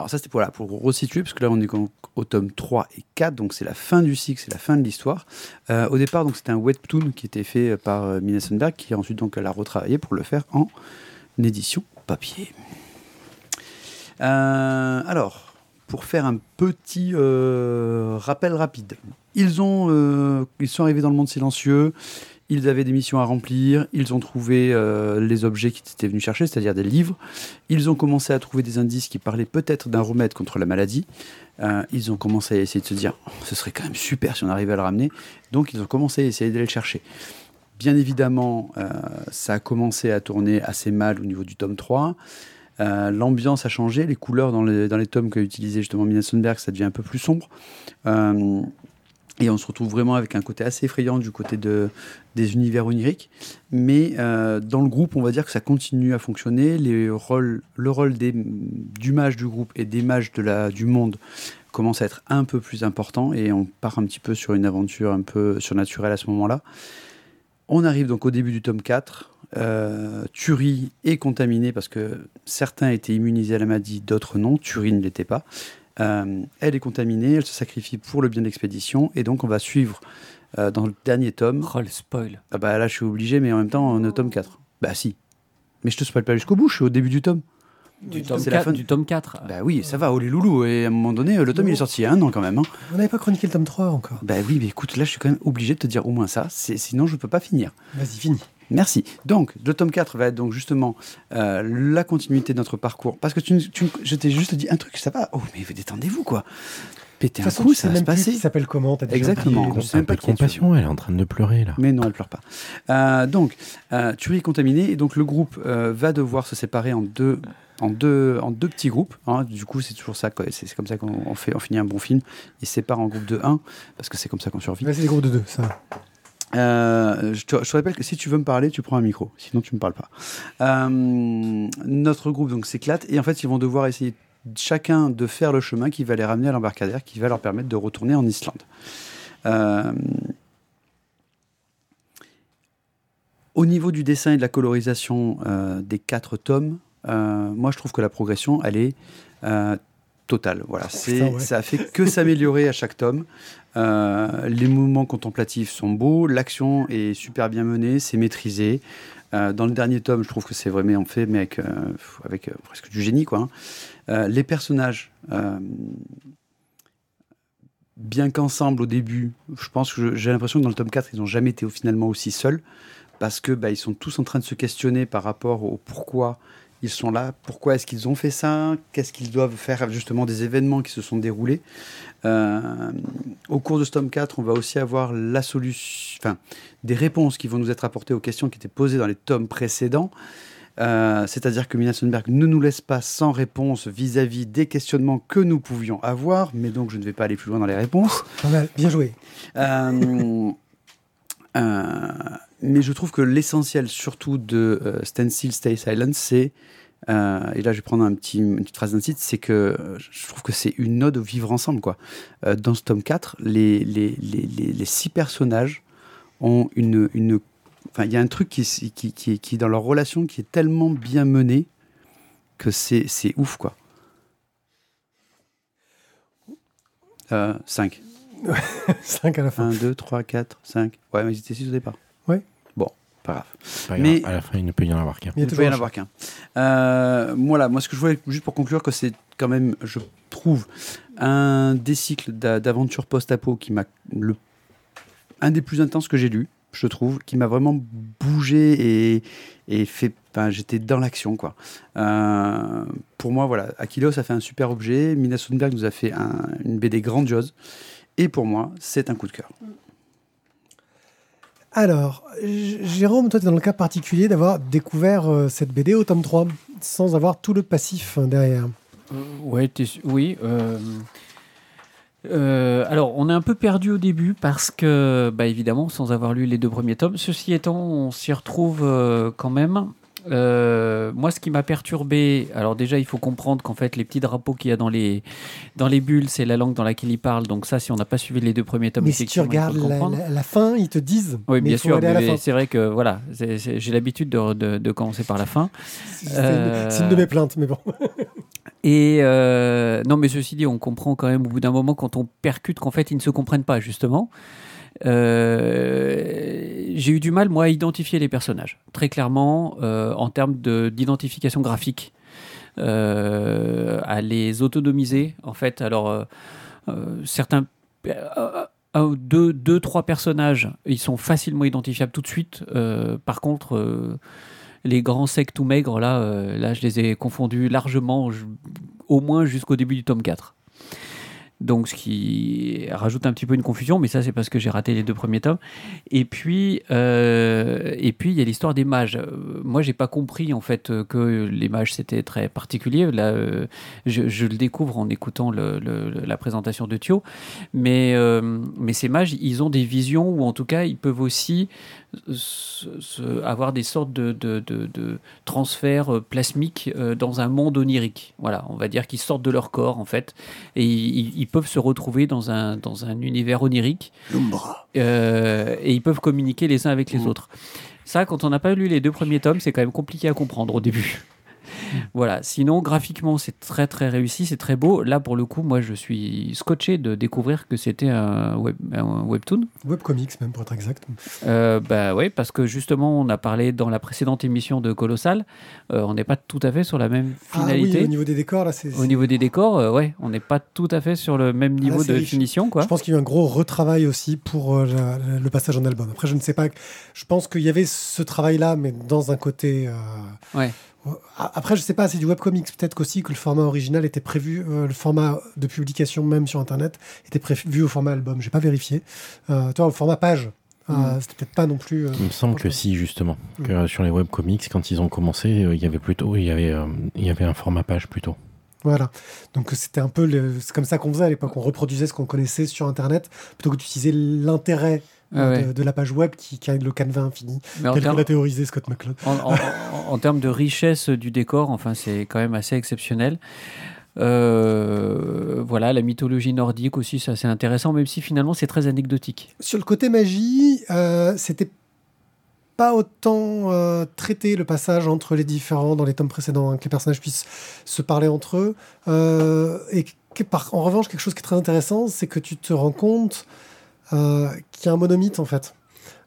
Alors ça, c'était voilà, pour resituer, parce que là, on est au, tome 3 et 4, donc c'est la fin du cycle, c'est la fin de l'histoire. Euh, au départ, c'était un webtoon qui était fait par euh, Mina Sundberg, qui ensuite donc l'a retravaillé pour le faire en édition papier. Euh, alors, pour faire un petit euh, rappel rapide, ils, ont, euh, ils sont arrivés dans le monde silencieux, ils avaient des missions à remplir, ils ont trouvé euh, les objets qu'ils étaient venus chercher, c'est-à-dire des livres. Ils ont commencé à trouver des indices qui parlaient peut-être d'un remède contre la maladie. Euh, ils ont commencé à essayer de se dire, Oh, ce serait quand même super si on arrivait à le ramener. Donc ils ont commencé à essayer d'aller le chercher. Bien évidemment, euh, ça a commencé à tourner assez mal au niveau du tome 3. Euh, L'ambiance a changé, les couleurs dans les, dans les tomes qu'a utilisé justement Mina Sundberg, ça devient un peu plus sombre. Et on se retrouve vraiment avec un côté assez effrayant du côté de, des univers oniriques. Mais euh, dans le groupe, on va dire que ça continue à fonctionner. Les rôles, le rôle des, du mage du groupe et des mages de la, du monde commence à être un peu plus important. Et on part un petit peu sur une aventure un peu surnaturelle à ce moment-là. On arrive donc au début du tome 4. Euh, Turi est contaminé parce que certains étaient immunisés à la maladie, d'autres non. Turi ne l'était pas. Euh, elle est contaminée, elle se sacrifie pour le bien de l'expédition, et donc on va suivre euh, dans le dernier tome. Oh, le spoil. Ah bah là, je suis obligé, mais en même temps, on est au tome 4. Bah si. Mais je te spoil pas jusqu'au bout, je suis au début du tome. Du tome, c'est la 4, fin- du tome 4. Bah oui, ça va, oh les loulous. Et à un moment donné, le tome il est sorti il y a un an quand même. hein. On n'avait pas chroniqué le tome 3 encore. Bah oui, mais écoute, là, je suis quand même obligé de te dire au moins ça, sinon je peux pas finir. Vas-y, finis. Merci. Donc, le tome 4 va être donc justement euh, la continuité de notre parcours. Parce que tu, tu- je t'ai juste dit un truc, ça va. Oh, mais détendez-vous, quoi. Pétez De un coup, ça va se passer. qui s'appelle comment déjà Exactement. Je sais même pas de compassion, elle est en train de pleurer là. Mais non, elle pleure pas. Euh, donc, euh, Turi est contaminé et donc le groupe euh, va devoir se séparer en deux, en deux, en deux petits groupes. hein. Du coup, c'est toujours ça. C'est c'est comme ça qu'on on fait, on finit un bon film. Ils se séparent en groupe de 1 parce que c'est comme ça qu'on survit. Vas-y, les groupes de deux, ça va. Euh, je, te, je te rappelle que si tu veux me parler, tu prends un micro. Sinon, tu me parles pas. Euh, notre groupe donc s'éclate et en fait, ils vont devoir essayer chacun de faire le chemin qui va les ramener à l'embarcadère, qui va leur permettre de retourner en Islande. Euh, au niveau du dessin et de la colorisation des quatre tomes, moi je trouve que la progression, elle est euh, total. Voilà, c'est ouais. ça a fait que s'améliorer à chaque tome. Euh, les mouvements contemplatifs sont beaux, l'action est super bien menée, c'est maîtrisé. Euh, dans le dernier tome, je trouve que c'est vraiment fait, mais avec, euh, presque du génie, quoi. hein. Les personnages, bien qu'ensemble au début, je pense que j'ai l'impression que dans le tome 4, ils n'ont jamais été finalement aussi seuls, parce que bah, ils sont tous en train de se questionner par rapport au pourquoi ils sont là, pourquoi est-ce qu'ils ont fait ça, qu'est-ce qu'ils doivent faire justement des événements qui se sont déroulés? Euh, au cours de ce tome 4, on va aussi avoir la solution, enfin, des réponses qui vont nous être apportées aux questions qui étaient posées dans les tomes précédents. Euh, C'est-à-dire que Mina Sundberg ne nous laisse pas sans réponse vis-à-vis des questionnements que nous pouvions avoir, mais donc je ne vais pas aller plus loin dans les réponses. Bien joué. Euh, mais je trouve que l'essentiel, surtout de euh, Stand Still, Stay Silent, c'est, euh, et là je vais prendre un petit, une petite phrase d'un site, c'est que euh, je trouve que c'est une ode au vivre ensemble. Quoi. Euh, dans ce tome 4, les, les, les, les, six personnages ont une... une Enfin, il y a un truc qui, qui, qui, qui, dans leur relation, qui est tellement bien mené que c'est c'est ouf, quoi. 5. 5 <laughs> à la fin. 1, 2, 3, 4, 5. Ouais, mais ils étaient 6 au départ. Pas grave. Pas Mais- grave, à la fin, il ne peut y en avoir qu'un. Il ne peut y en avoir qu'un. Euh, voilà, moi ce que je voulais, juste pour conclure, que c'est quand même, je trouve, un des cycles d'a- d'aventure post-apo qui m'a le un des plus intenses que j'ai lu, je trouve, qui m'a vraiment bougé et, et fait. J'étais dans l'action, quoi. Euh, pour moi, voilà, Akilos a fait un super objet. Mina Sundberg nous a fait un- une BD grandiose. Et pour moi, c'est un coup de cœur. Alors, Jérôme, toi, tu es dans le cas particulier d'avoir découvert euh, cette BD au tome 3, sans avoir tout le passif euh, derrière. Euh, ouais, oui. euh, euh, alors, on est un peu perdu au début parce que, bah, évidemment, sans avoir lu les deux premiers tomes, ceci étant, on s'y retrouve quand même. Euh, moi, ce qui m'a perturbé, alors déjà, il faut comprendre qu'en fait, les petits drapeaux qu'il y a dans les, dans les bulles, c'est la langue dans laquelle ils parlent. Donc ça, si on n'a pas suivi les deux premiers tomes, mais si tu regardes la, comprendre. la- la fin, ils te disent. Oui, mais bien sûr, c'est vrai que voilà, j'ai l'habitude de, de- de commencer par la fin. C'est Euh, une de mes plaintes, mais bon. <laughs> Et euh, non, mais ceci dit, on comprend quand même au bout d'un moment quand on percute qu'en fait ils ne se comprennent pas justement. Euh, J'ai eu du mal moi à identifier les personnages très clairement euh, en termes de- d'identification graphique, euh, à les autonomiser en fait. Alors certains un deux, deux, trois personnages, ils sont facilement identifiables tout de suite. Par contre, les grands secs tout maigres, là, là, je les ai confondus largement, au moins jusqu'au début du tome 4. Donc, ce qui rajoute un petit peu une confusion, mais ça, c'est parce que j'ai raté les deux premiers tomes. Et puis, euh, et puis, il y a l'histoire des mages. Euh, Moi, j'ai pas compris en fait euh, que les mages c'était très particulier. Là, je, le découvre en écoutant la présentation de Thio. Mais, mais ces mages, ils ont des visions ou en tout cas, ils peuvent aussi se- se- avoir des sortes de, de, de, de transferts euh, plasmiques euh, dans un monde onirique. Voilà, on va dire qu'ils sortent de leur corps en fait et ils, ils peuvent se retrouver dans un, dans un univers onirique euh, et ils peuvent communiquer les uns avec les autres. Ça, quand on n'a pas lu les deux premiers tomes, c'est quand même compliqué à comprendre au début. <laughs> Voilà. Sinon, graphiquement, c'est très très réussi, c'est très beau. Là, pour le coup, moi, je suis scotché de découvrir que c'était un, web, un webtoon. Webcomics, même, pour être exact. Euh, bah oui, parce que justement, on a parlé dans la précédente émission de Colossal, euh, on n'est pas tout à fait sur la même Ah finalité. oui, au niveau des décors, là, c'est. Au niveau des décors, euh, ouais, on n'est pas tout à fait sur le même niveau c'est de riche. finition, quoi. Je pense qu'il y a eu un gros retravail aussi pour euh, la- la- le passage en album. Après, je ne sais pas. Je pense qu'il y avait ce travail-là, mais dans un côté. euh, Ouais. Après, je sais pas, c'est du webcomics. Peut-être qu'aussi que le format original était prévu, euh, le format de publication même sur Internet était prévu au format album. J'ai pas vérifié. Euh, toi, au format page, euh, Mm. c'était peut-être pas non plus. euh, Il me semble que si, justement. Mm. Que sur les webcomics, quand ils ont commencé, euh, il y avait plutôt il y avait, euh, il y avait un format page plutôt. Voilà. Donc c'était un peu, c'est comme ça qu'on faisait à l'époque. On reproduisait ce qu'on connaissait sur Internet plutôt que d'utiliser l'intérêt Ah ouais. de, de la page web qui, qui a le canevas infini, tel que termes- l'a théorisé Scott McCloud. en, en- en- en termes de richesse du décor, enfin, c'est quand même assez exceptionnel. Euh, voilà, la mythologie nordique aussi, c'est assez intéressant, même si finalement c'est très anecdotique. Sur le côté magie, euh, c'était pas autant euh, traité le passage entre les différents dans les tomes précédents, hein, que les personnages puissent se parler entre eux. Euh, et que, par, en revanche, quelque chose qui est très intéressant, c'est que tu te rends compte euh, qu'il y a un monomythe en fait.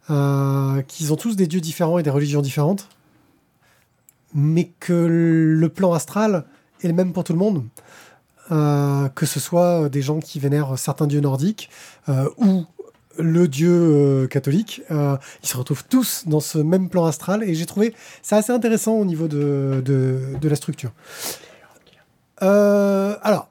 Euh, qu'ils ont tous des dieux différents et des religions différentes, mais que le plan astral est le même pour tout le monde. Euh, que ce soit des gens qui vénèrent certains dieux nordiques ou le dieu catholique, ils se retrouvent tous dans ce même plan astral et j'ai trouvé ça assez intéressant au niveau de, de, la structure. Alors,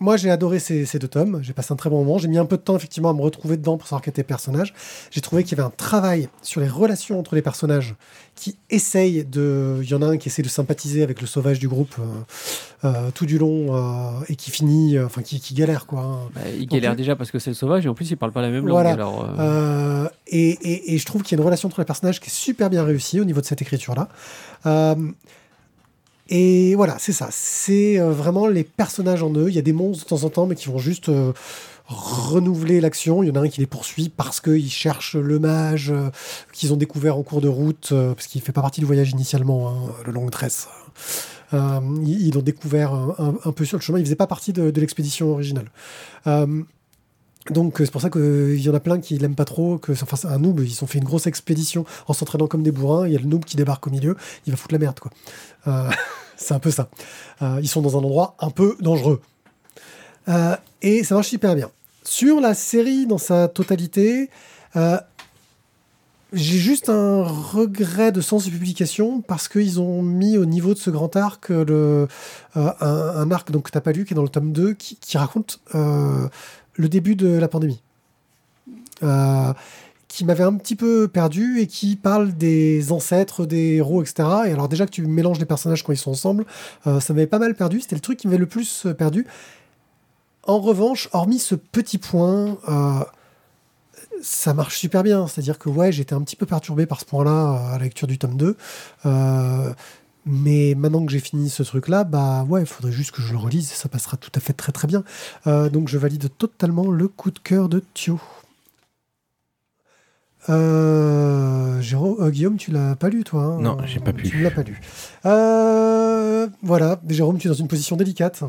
moi j'ai adoré ces, ces deux tomes, j'ai passé un très bon moment, j'ai mis un peu de temps effectivement à me retrouver dedans pour savoir quels étaient les personnages. J'ai trouvé qu'il y avait un travail sur les relations entre les personnages qui essayent de... Il y en a un qui essaie de sympathiser avec le sauvage du groupe euh, euh, tout du long euh, et qui finit, enfin qui, qui galère quoi. hein. Bah, il galère Donc, déjà parce que c'est le sauvage et en plus il parle pas la même langue. Voilà. Alors, et, et- et je trouve qu'il y a une relation entre les personnages qui est super bien réussie au niveau de cette écriture-là. Et voilà, c'est ça. C'est euh, vraiment les personnages en eux. Il y a des monstres de temps en temps, mais qui vont juste euh, renouveler l'action. Il y en a un qui les poursuit parce qu'ils cherchent le mage euh, qu'ils ont découvert en cours de route, parce qu'il fait pas partie du voyage initialement, hein, le longue tresse. Ils l'ont découvert un, peu sur le chemin. Il faisait pas partie de l'expédition originale. Euh, donc euh, c'est pour ça qu'il y en a plein qui l'aiment pas trop, que enfin un noob, ils ont fait une grosse expédition en s'entraînant comme des bourrins, il y a le noob qui débarque au milieu, il va foutre la merde quoi. Euh, <laughs> c'est un peu ça. Euh, ils sont dans un endroit un peu dangereux. Euh, et ça marche super bien. Sur la série dans sa totalité, euh, j'ai juste un regret de sens de publication parce qu'ils ont mis au niveau de ce grand arc euh, un, arc donc, que t'as pas lu qui est dans le tome 2 qui, raconte euh, le début de la pandémie. Euh, qui m'avait un petit peu perdu et qui parle des ancêtres, des héros, etc. Et alors déjà que tu mélanges les personnages quand ils sont ensemble, euh, ça m'avait pas mal perdu. C'était le truc qui m'avait le plus euh, perdu. En revanche, hormis ce petit point, ça marche super bien. C'est-à-dire que ouais, j'étais un petit peu perturbé par ce point-là à la lecture du tome 2. Euh, mais maintenant que j'ai fini ce truc-là, bah ouais, il faudrait juste que je le relise et ça passera tout à fait très très bien. Euh, donc je valide totalement le coup de cœur de Thio. Euh, Jérôme- euh, Guillaume, tu l'as pas lu toi hein? Non, j'ai pas pu. Tu ne l'as pas lu. Voilà, Jérôme, tu es dans une position délicate.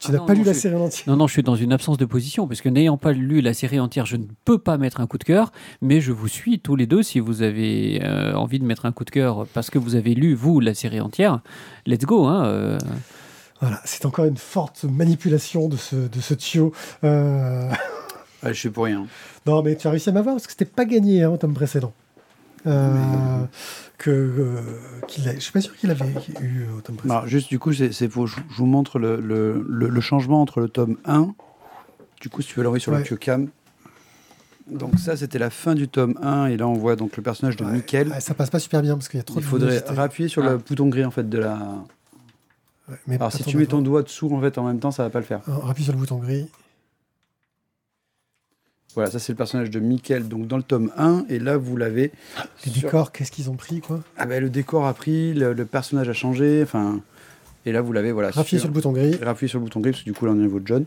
Tu Ah n'as non, pas non, lu la je- série en entier. Non, non, je suis dans une absence de position, parce que n'ayant pas lu la série entière, je ne peux pas mettre un coup de cœur, mais je vous suis tous les deux si vous avez euh, envie de mettre un coup de cœur parce que vous avez lu, vous, la série entière. Let's go, hein. euh. Voilà, c'est encore une forte manipulation de ce, de ce. Euh, Ouais, je suis pour rien. Non, mais tu as réussi à m'avoir parce que c'était pas gagné hein, au tome précédent. Euh, que, euh, a- je suis pas sûr qu'il avait eu au tome précédent. Alors, juste, du coup, c'est. Je je vous montre le, le, le- le changement entre le tome 1. Du coup, si tu veux l'envoyer sur Ouais. le Kyocam. Donc, ça, c'était la fin du tome 1. Et là, on voit donc le personnage de Ouais. Mickel. Ouais, ça passe pas super bien parce qu'il y a trop Il de faudrait luminosité. rappuyer sur Ah. le bouton gris en fait de la. Mais Alors si tu mets ton doigt dessous en fait en même temps, ça va pas le faire. Ah, Rappuie sur le bouton gris. Voilà, ça c'est le personnage de Mickel donc dans le tome 1 et là vous l'avez. Les sur- décors, qu'est-ce qu'ils ont pris quoi? Ah ben le décor a pris, le, le personnage a changé, enfin et là vous l'avez voilà. Rappuie sur le bouton gris. Rappuyez sur le bouton gris parce que du coup là on est au niveau de John.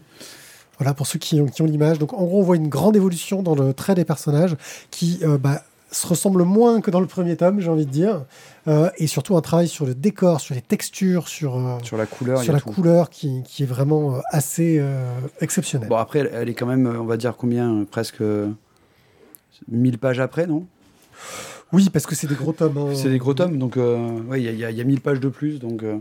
Voilà, pour ceux qui ont, qui ont l'image. Donc, en gros, on voit une grande évolution dans le trait des personnages qui euh, bah, se ressemblent moins que dans le premier tome, j'ai envie de dire. Euh, et surtout, un travail sur le décor, sur les textures, sur, euh, Sur la couleur, sur a la tout. couleur qui, qui est vraiment euh, assez euh, exceptionnelle. Bon après elle, elle est quand même on va dire combien presque euh, 1000 pages après non? Oui, parce que c'est des gros tomes. hein. C'est des gros tomes donc euh, ouais il y, a- il y a- il y a 1000 pages de plus donc euh,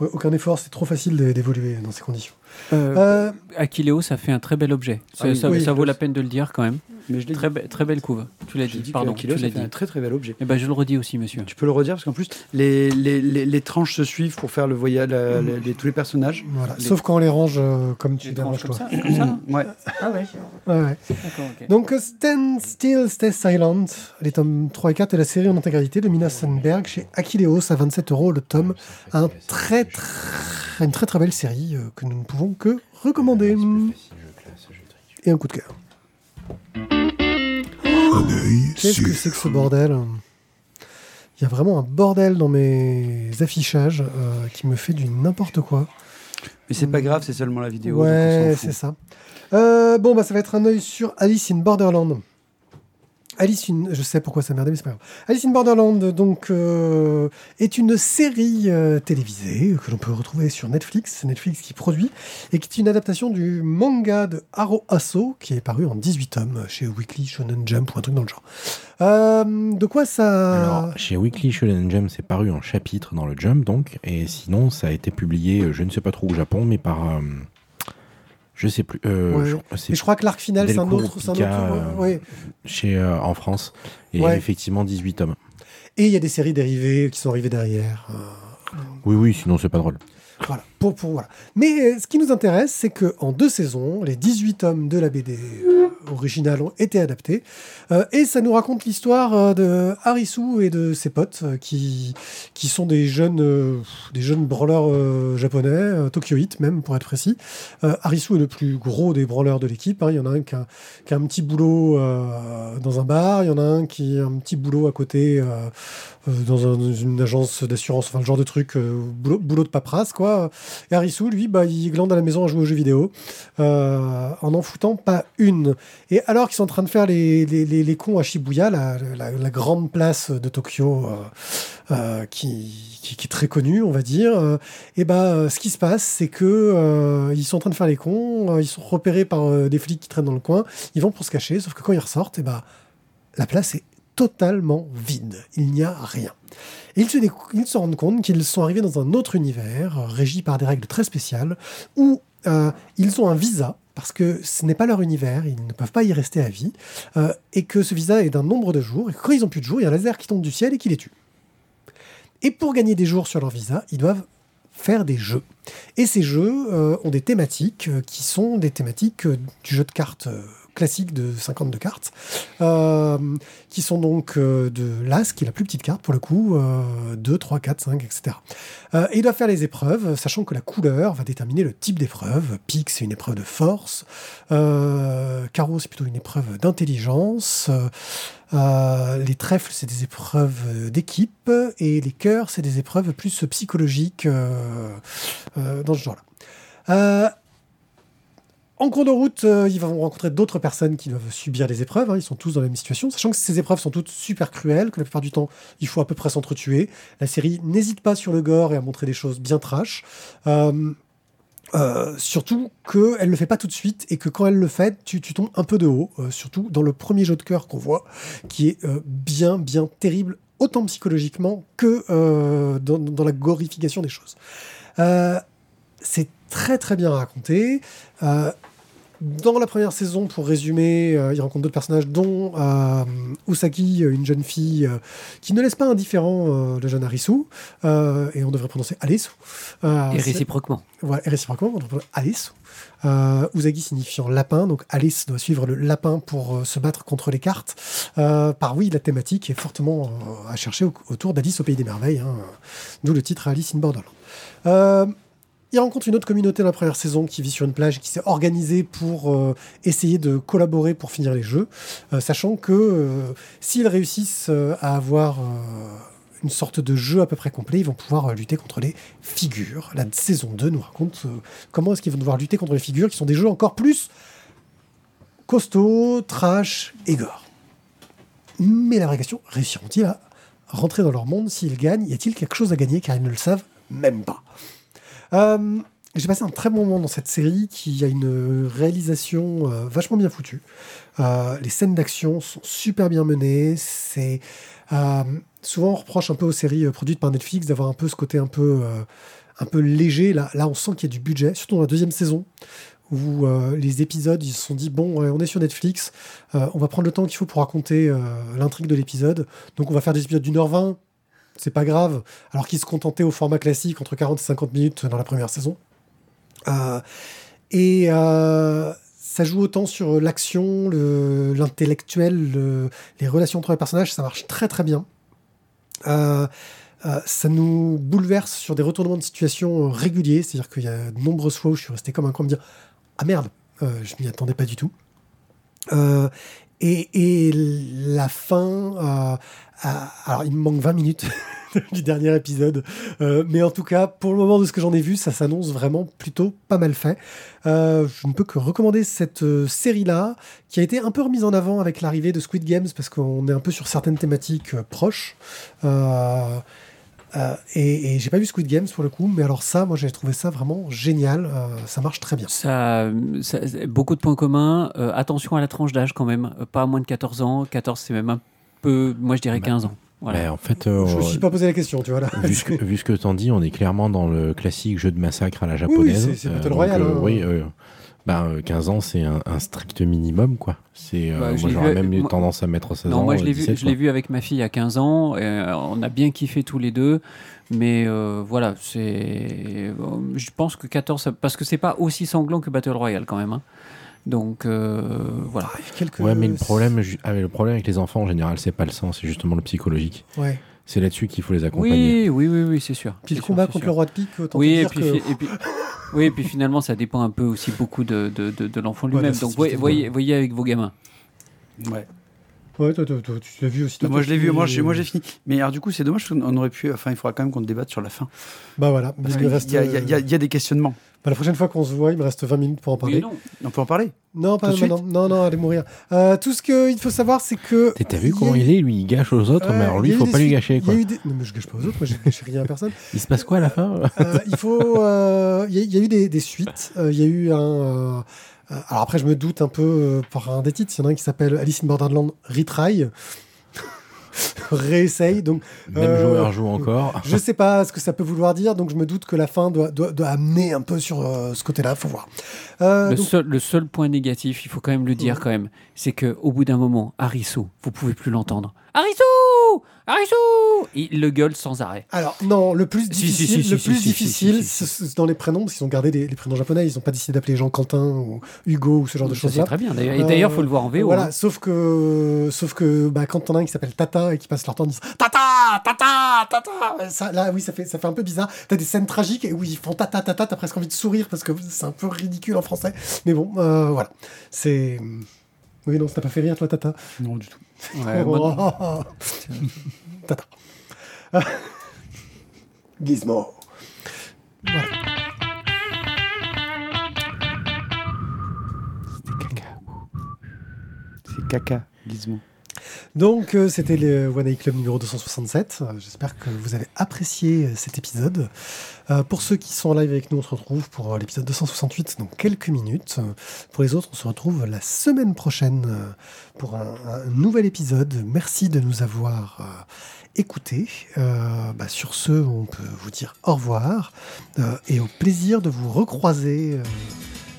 Ouais, aucun effort, c'est trop facile d'é- d'évoluer dans ces conditions. Euh, Euh, Akiléo, ça fait un très bel objet. Ça, Ah oui. ça- Oui. ça vaut la peine de le dire quand même. Mais je l'ai Très, be- très belle couve. Tu l'as dit. dit Pardon, Kilo, tu l'as dit. un très très bel objet. Eh ben, je le redis aussi, monsieur. Tu peux le redire parce qu'en plus les, les, les, les tranches se suivent pour faire le voyage la- les- les- tous les personnages. voilà. les- Sauf quand on les range euh, comme tu Les les ranges tranches toi. comme ça, comme ça <clears throat> Ouais. Ah ouais. Donc, euh, Stand Still, Stay Silent, les tomes 3 et 4 et la série en intégralité de Mina Sandberg chez Akileos à 27 euros le tome. Un très, très, une très très belle série euh, que nous ne pouvons que recommander. Et un coup de cœur. Qu'est-ce que c'est que ce bordel Il y a vraiment un bordel dans mes affichages euh, qui me fait du n'importe quoi. Mais c'est pas grave, c'est seulement la vidéo. Ouais, c'est ça. Euh, bon, bah, ça va être un œil sur Alice in Borderland. Alice in... Je sais pourquoi ça. Alice in Borderland, donc, euh, est une série euh, télévisée que l'on peut retrouver sur Netflix. C'est Netflix qui produit et qui est une adaptation du manga de Haro Asso qui est paru en 18 tomes chez Weekly Shonen Jump ou un truc dans le genre. Euh, de quoi ça. Alors, chez Weekly Shonen Jump, c'est paru en chapitre dans le Jump, donc. Et sinon, ça a été publié, je ne sais pas trop au Japon, mais par. Je sais plus. euh, Ouais. je- c'est Mais je crois que l'arc final, c'est un autre. un euh, ouais. chez, euh, en France. Et Ouais. effectivement, 18 tomes. Et il y a des séries dérivées qui sont arrivées derrière. Oui, oui, sinon, c'est pas drôle. Voilà, pour, pour, voilà. Mais euh, ce qui nous intéresse, c'est qu'en deux saisons, les 18 tomes de la BD euh, originale ont été adaptés. Euh, et ça nous raconte l'histoire euh, de Harisu et de ses potes, euh, qui, qui sont des jeunes, des jeunes japonais, euh, tokyoïtes même, pour être précis. Harisu est le plus gros des branleurs de l'équipe. hein. Il y en a un qui a, un petit boulot dans un bar, il y en a un qui a un petit boulot à côté dans, un- dans une agence d'assurance, enfin le genre de truc, boulot, de paperasse, quoi. Et Harisu, lui, bah, il glande à la maison à jouer aux jeux vidéo, en n'en foutant pas une. Et alors qu'ils sont en train de faire les, les, les, cons à Shibuya, la, la, grande place de Tokyo, euh, euh, qui, qui, est très connue, on va dire, et euh, ce qui se passe, c'est que ils sont en train de faire les cons, ils sont repérés par des flics qui traînent dans le coin, ils vont pour se cacher, sauf que quand ils ressortent, et bah, la place est totalement vide. Il n'y a rien. Et ils se, ils se rendent compte qu'ils sont arrivés dans un autre univers, régi par des règles très spéciales, où ils ont un visa, parce que ce n'est pas leur univers, ils ne peuvent pas y rester à vie, euh, et que ce visa est d'un nombre de jours, et que quand ils ont plus de jours, il y a un laser qui tombe du ciel et qui les tue. Et pour gagner des jours sur leur visa, ils doivent faire des jeux. Et ces jeux euh, ont des thématiques euh, qui sont des thématiques du jeu de cartes classique de 52 cartes, euh, qui sont donc euh, de l'As, qui est la plus petite carte pour le coup, euh, 2, 3, 4, 5, etc. Et ils doivent faire les épreuves, sachant que la couleur va déterminer le type d'épreuve. Pique, c'est une épreuve de force. Euh, carreau, c'est plutôt une épreuve d'intelligence. Les trèfles, c'est des épreuves d'équipe. Et les cœurs, c'est des épreuves plus psychologiques dans ce genre-là. En cours de route, euh, ils vont rencontrer d'autres personnes qui doivent subir des épreuves. hein. Ils sont tous dans la même situation, sachant que ces épreuves sont toutes super cruelles, que la plupart du temps, il faut à peu près s'entretuer. La série n'hésite pas sur le gore et à montrer des choses bien trash. Euh, euh, surtout qu'elle ne le fait pas tout de suite et que quand elle le fait, tu, tombes un peu de haut, surtout dans le premier jeu de cœur qu'on voit, qui est bien, bien terrible, autant psychologiquement que dans, la glorification des choses. C'est très très bien raconté. Euh, dans la première saison, pour résumer, euh, il rencontre d'autres personnages, dont euh, Usagi, une jeune fille euh, qui ne laisse pas indifférent euh, le jeune Harisu, euh, et on devrait prononcer Alice. Euh, Et réciproquement. voilà, et réciproquement, on devrait Alice. Euh, Usagi signifiant lapin, donc Alice doit suivre le lapin pour euh, se battre contre les cartes. Euh, par oui, la thématique est fortement euh, à chercher au- autour d'Alice au Pays des Merveilles, hein, d'où le titre Alice in Borderland. Il rencontre une autre communauté dans la première saison qui vit sur une plage et qui s'est organisée pour euh, essayer de collaborer pour finir les jeux, euh, sachant que euh, s'ils réussissent à avoir une sorte de jeu à peu près complet, ils vont pouvoir lutter contre les figures. La saison 2 nous raconte comment est-ce qu'ils vont devoir lutter contre les figures, qui sont des jeux encore plus costauds, trash et gore. Mais la vraie question, réussiront-ils à rentrer dans leur monde s'ils gagnent? Y a-t-il quelque chose à gagner car ils ne le savent même pas? Euh, j'ai passé un très bon moment dans cette série qui a une réalisation euh, vachement bien foutue. Euh, les scènes d'action sont super bien menées. C'est souvent on reproche un peu aux séries produites par Netflix d'avoir un peu ce côté un peu un peu léger. Là, là, on sent qu'il y a du budget, surtout dans la deuxième saison où les épisodes ils se sont dit bon, on est sur Netflix, on va prendre le temps qu'il faut pour raconter l'intrigue de l'épisode. Donc on va faire des épisodes d'une heure vingt. C'est pas grave, alors qu'ils se contentaient au format classique entre 40 et 50 minutes dans la première saison. Euh, et euh, ça joue autant sur l'action, le- l'intellectuel, le- les relations entre les personnages, ça marche très très bien. Euh, ça nous bouleverse sur des retournements de situation réguliers, c'est-à-dire qu'il y a de nombreuses fois où je suis resté comme un con me dire Ah merde, je m'y attendais pas du tout. Et, et la fin, euh, alors il me manque 20 minutes <laughs> du dernier épisode, euh, mais en tout cas, pour le moment de ce que j'en ai vu, ça s'annonce vraiment plutôt pas mal fait. Euh, je ne peux que recommander cette série-là, qui a été un peu remise en avant avec l'arrivée de Squid Games, parce qu'on est un peu sur certaines thématiques proches. Euh, euh, et et j'ai pas vu Squid Games pour le coup, mais alors ça, moi j'ai trouvé ça vraiment génial. Euh, ça marche très bien. Ça, ça- beaucoup de points communs. Euh, attention à la tranche d'âge quand même. Pas à moins de 14 ans. 14, c'est même un peu, moi je dirais Bah, 15 ans. Voilà. Mais en fait, euh, Je me suis pas posé la question, tu vois là. <laughs> vu ce que, vu ce que t'en dis, on est clairement dans le classique jeu de massacre à la oui, japonaise. c'est- c'est Battle donc, Royale, euh, hein. oui, euh, bah, euh, 15 ans, c'est un, un strict minimum, quoi. C'est, euh, Bah, moi, j'aurais vu- même eu moi- tendance à mettre 16 Non, ans. moi je euh, l'ai vu, 17, je l'ai vu avec ma fille à 15 ans. euh, on a bien kiffé tous les deux, mais euh, voilà, c'est. euh, Je pense que 14, ça- parce que c'est pas aussi sanglant que Battle Royale quand même. hein. Donc euh, voilà. Quelques... Ouais, mais le problème, ah, mais le problème avec les enfants en général, c'est pas le sang, c'est justement le psychologique. Ouais. C'est là-dessus qu'il faut les accompagner. Oui, oui, oui, oui, c'est sûr. Puis le C'est combat sûr, c'est contre sûr. le roi de pique, autant Oui, te et dire puis, que... et puis, oui, et puis finalement, ça dépend un peu aussi beaucoup de, de, de, de l'enfant lui-même. Donc, voyez, voyez, voyez avec vos gamins. Ouais. Ouais, toi, toi, toi, tu l'as vu aussi. toi, moi toi, je l'ai vu, moi j'ai moi j'ai fini. Mais alors du coup c'est dommage qu'on aurait pu, enfin il faudra quand même qu'on débatte sur la fin. Bah voilà, Parce il qu'il reste... y, a- il y a- euh, il y a- il y a des questionnements. bah, la prochaine fois qu'on se voit, il me reste 20 minutes pour en parler. Oui non. On peut en parler non, pas Tout de maintenant. Non, non, allez mourir. Euh, tout ce qu'il faut savoir, c'est que... T'as- T'as vu comment il est Lui, il gâche aux autres, mais alors lui, il faut pas lui gâcher, il y quoi. a eu des- Non, mais je gâche pas aux autres, moi, je gâche rien à personne. <laughs> Il se passe quoi à la fin? Euh, il faut. euh, Il y, a- il y a eu des, des suites. Euh, Il y a eu un. Euh, alors après, je me doute un peu euh, par un des titres. Il y en a un qui s'appelle Alice in Borderland Retry. <laughs> Réessaye. Donc, Même Euh, joueur joue encore. je sais pas ce que ça peut vouloir dire. Donc, je me doute que la fin doit, doit, doit amener un peu sur euh, ce côté-là. Faut voir. Euh, Le, donc- seul, le seul point négatif, il faut quand même le dire quand même, c'est que au bout d'un moment, Harisu, vous pouvez plus l'entendre. Harisu Harisu Il le gueule sans arrêt. alors, non, le plus difficile, le plus difficile, c'est- dans les prénoms, parce qu'ils ont gardé les, les prénoms japonais. Ils n'ont pas décidé d'appeler les gens Quentin ou Hugo ou ce genre de Ça, choses-là. C'est très bien. D'ailleurs, et d'ailleurs, Euh, faut le voir en VO. Voilà, hein. sauf que, sauf que bah, quand t'en as un qui s'appelle Tata et qui passe leur temps en disant Tata, Tata, Tata, ça, là, oui, ça fait, ça fait un peu bizarre. T'as des scènes tragiques et où ils font Tata, Tata, t'as presque envie de sourire parce que c'est un peu ridicule en français. Mais bon, euh, voilà. C'est. Oui, non, ça t'a pas fait rire, toi, Tata? Non du tout. Ouais, moi, Oh, <laughs> Tata. <laughs> Gizmo. Voilà. C'est caca, Gizmo. Donc, euh, c'était le One Eye Club numéro 267. Euh, J'espère que vous avez apprécié euh, cet épisode. Pour ceux qui sont en live avec nous, on se retrouve pour l'épisode 268 dans quelques minutes. Pour les autres, on se retrouve la semaine prochaine pour un, nouvel épisode. Merci de nous avoir écoutés. Bah, sur ce, on peut vous dire au revoir et au plaisir de vous recroiser.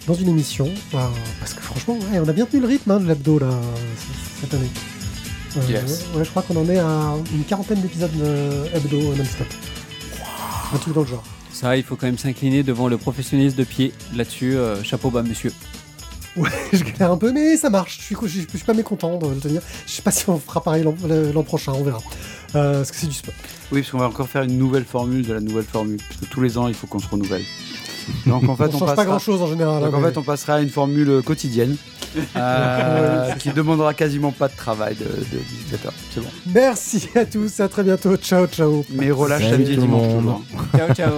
dans une émission, parce que franchement, on a bien tenu le rythme hein, de l'abdo là, cette année. Euh, ouais, je crois qu'on en est à une quarantaine d'épisodes euh, hebdo non-stop. Un truc dans le genre. ça, il faut quand même s'incliner devant le professionnalisme de pied. Là-dessus, euh, chapeau bas, monsieur. Ouais, <laughs> je galère un peu, mais ça marche. Je suis, je, suis- je suis pas mécontent de le tenir. Je sais pas si on fera pareil l'an l'an prochain, on verra. Euh, parce que c'est du sport. Oui, parce qu'on va encore faire une nouvelle formule de la nouvelle formule. Parce que tous les ans, il faut qu'on se renouvelle. Donc en <laughs> fait, on on, change pas passera, grand chose en général. donc, hein, en mais- fait, on passera à une formule quotidienne <laughs> euh, qui demandera quasiment pas de travail de, de visitateur. C'est bon. Merci à tous, à très bientôt. Ciao, ciao. Mais relâche samedi et dimanche toujours. Ciao, ciao.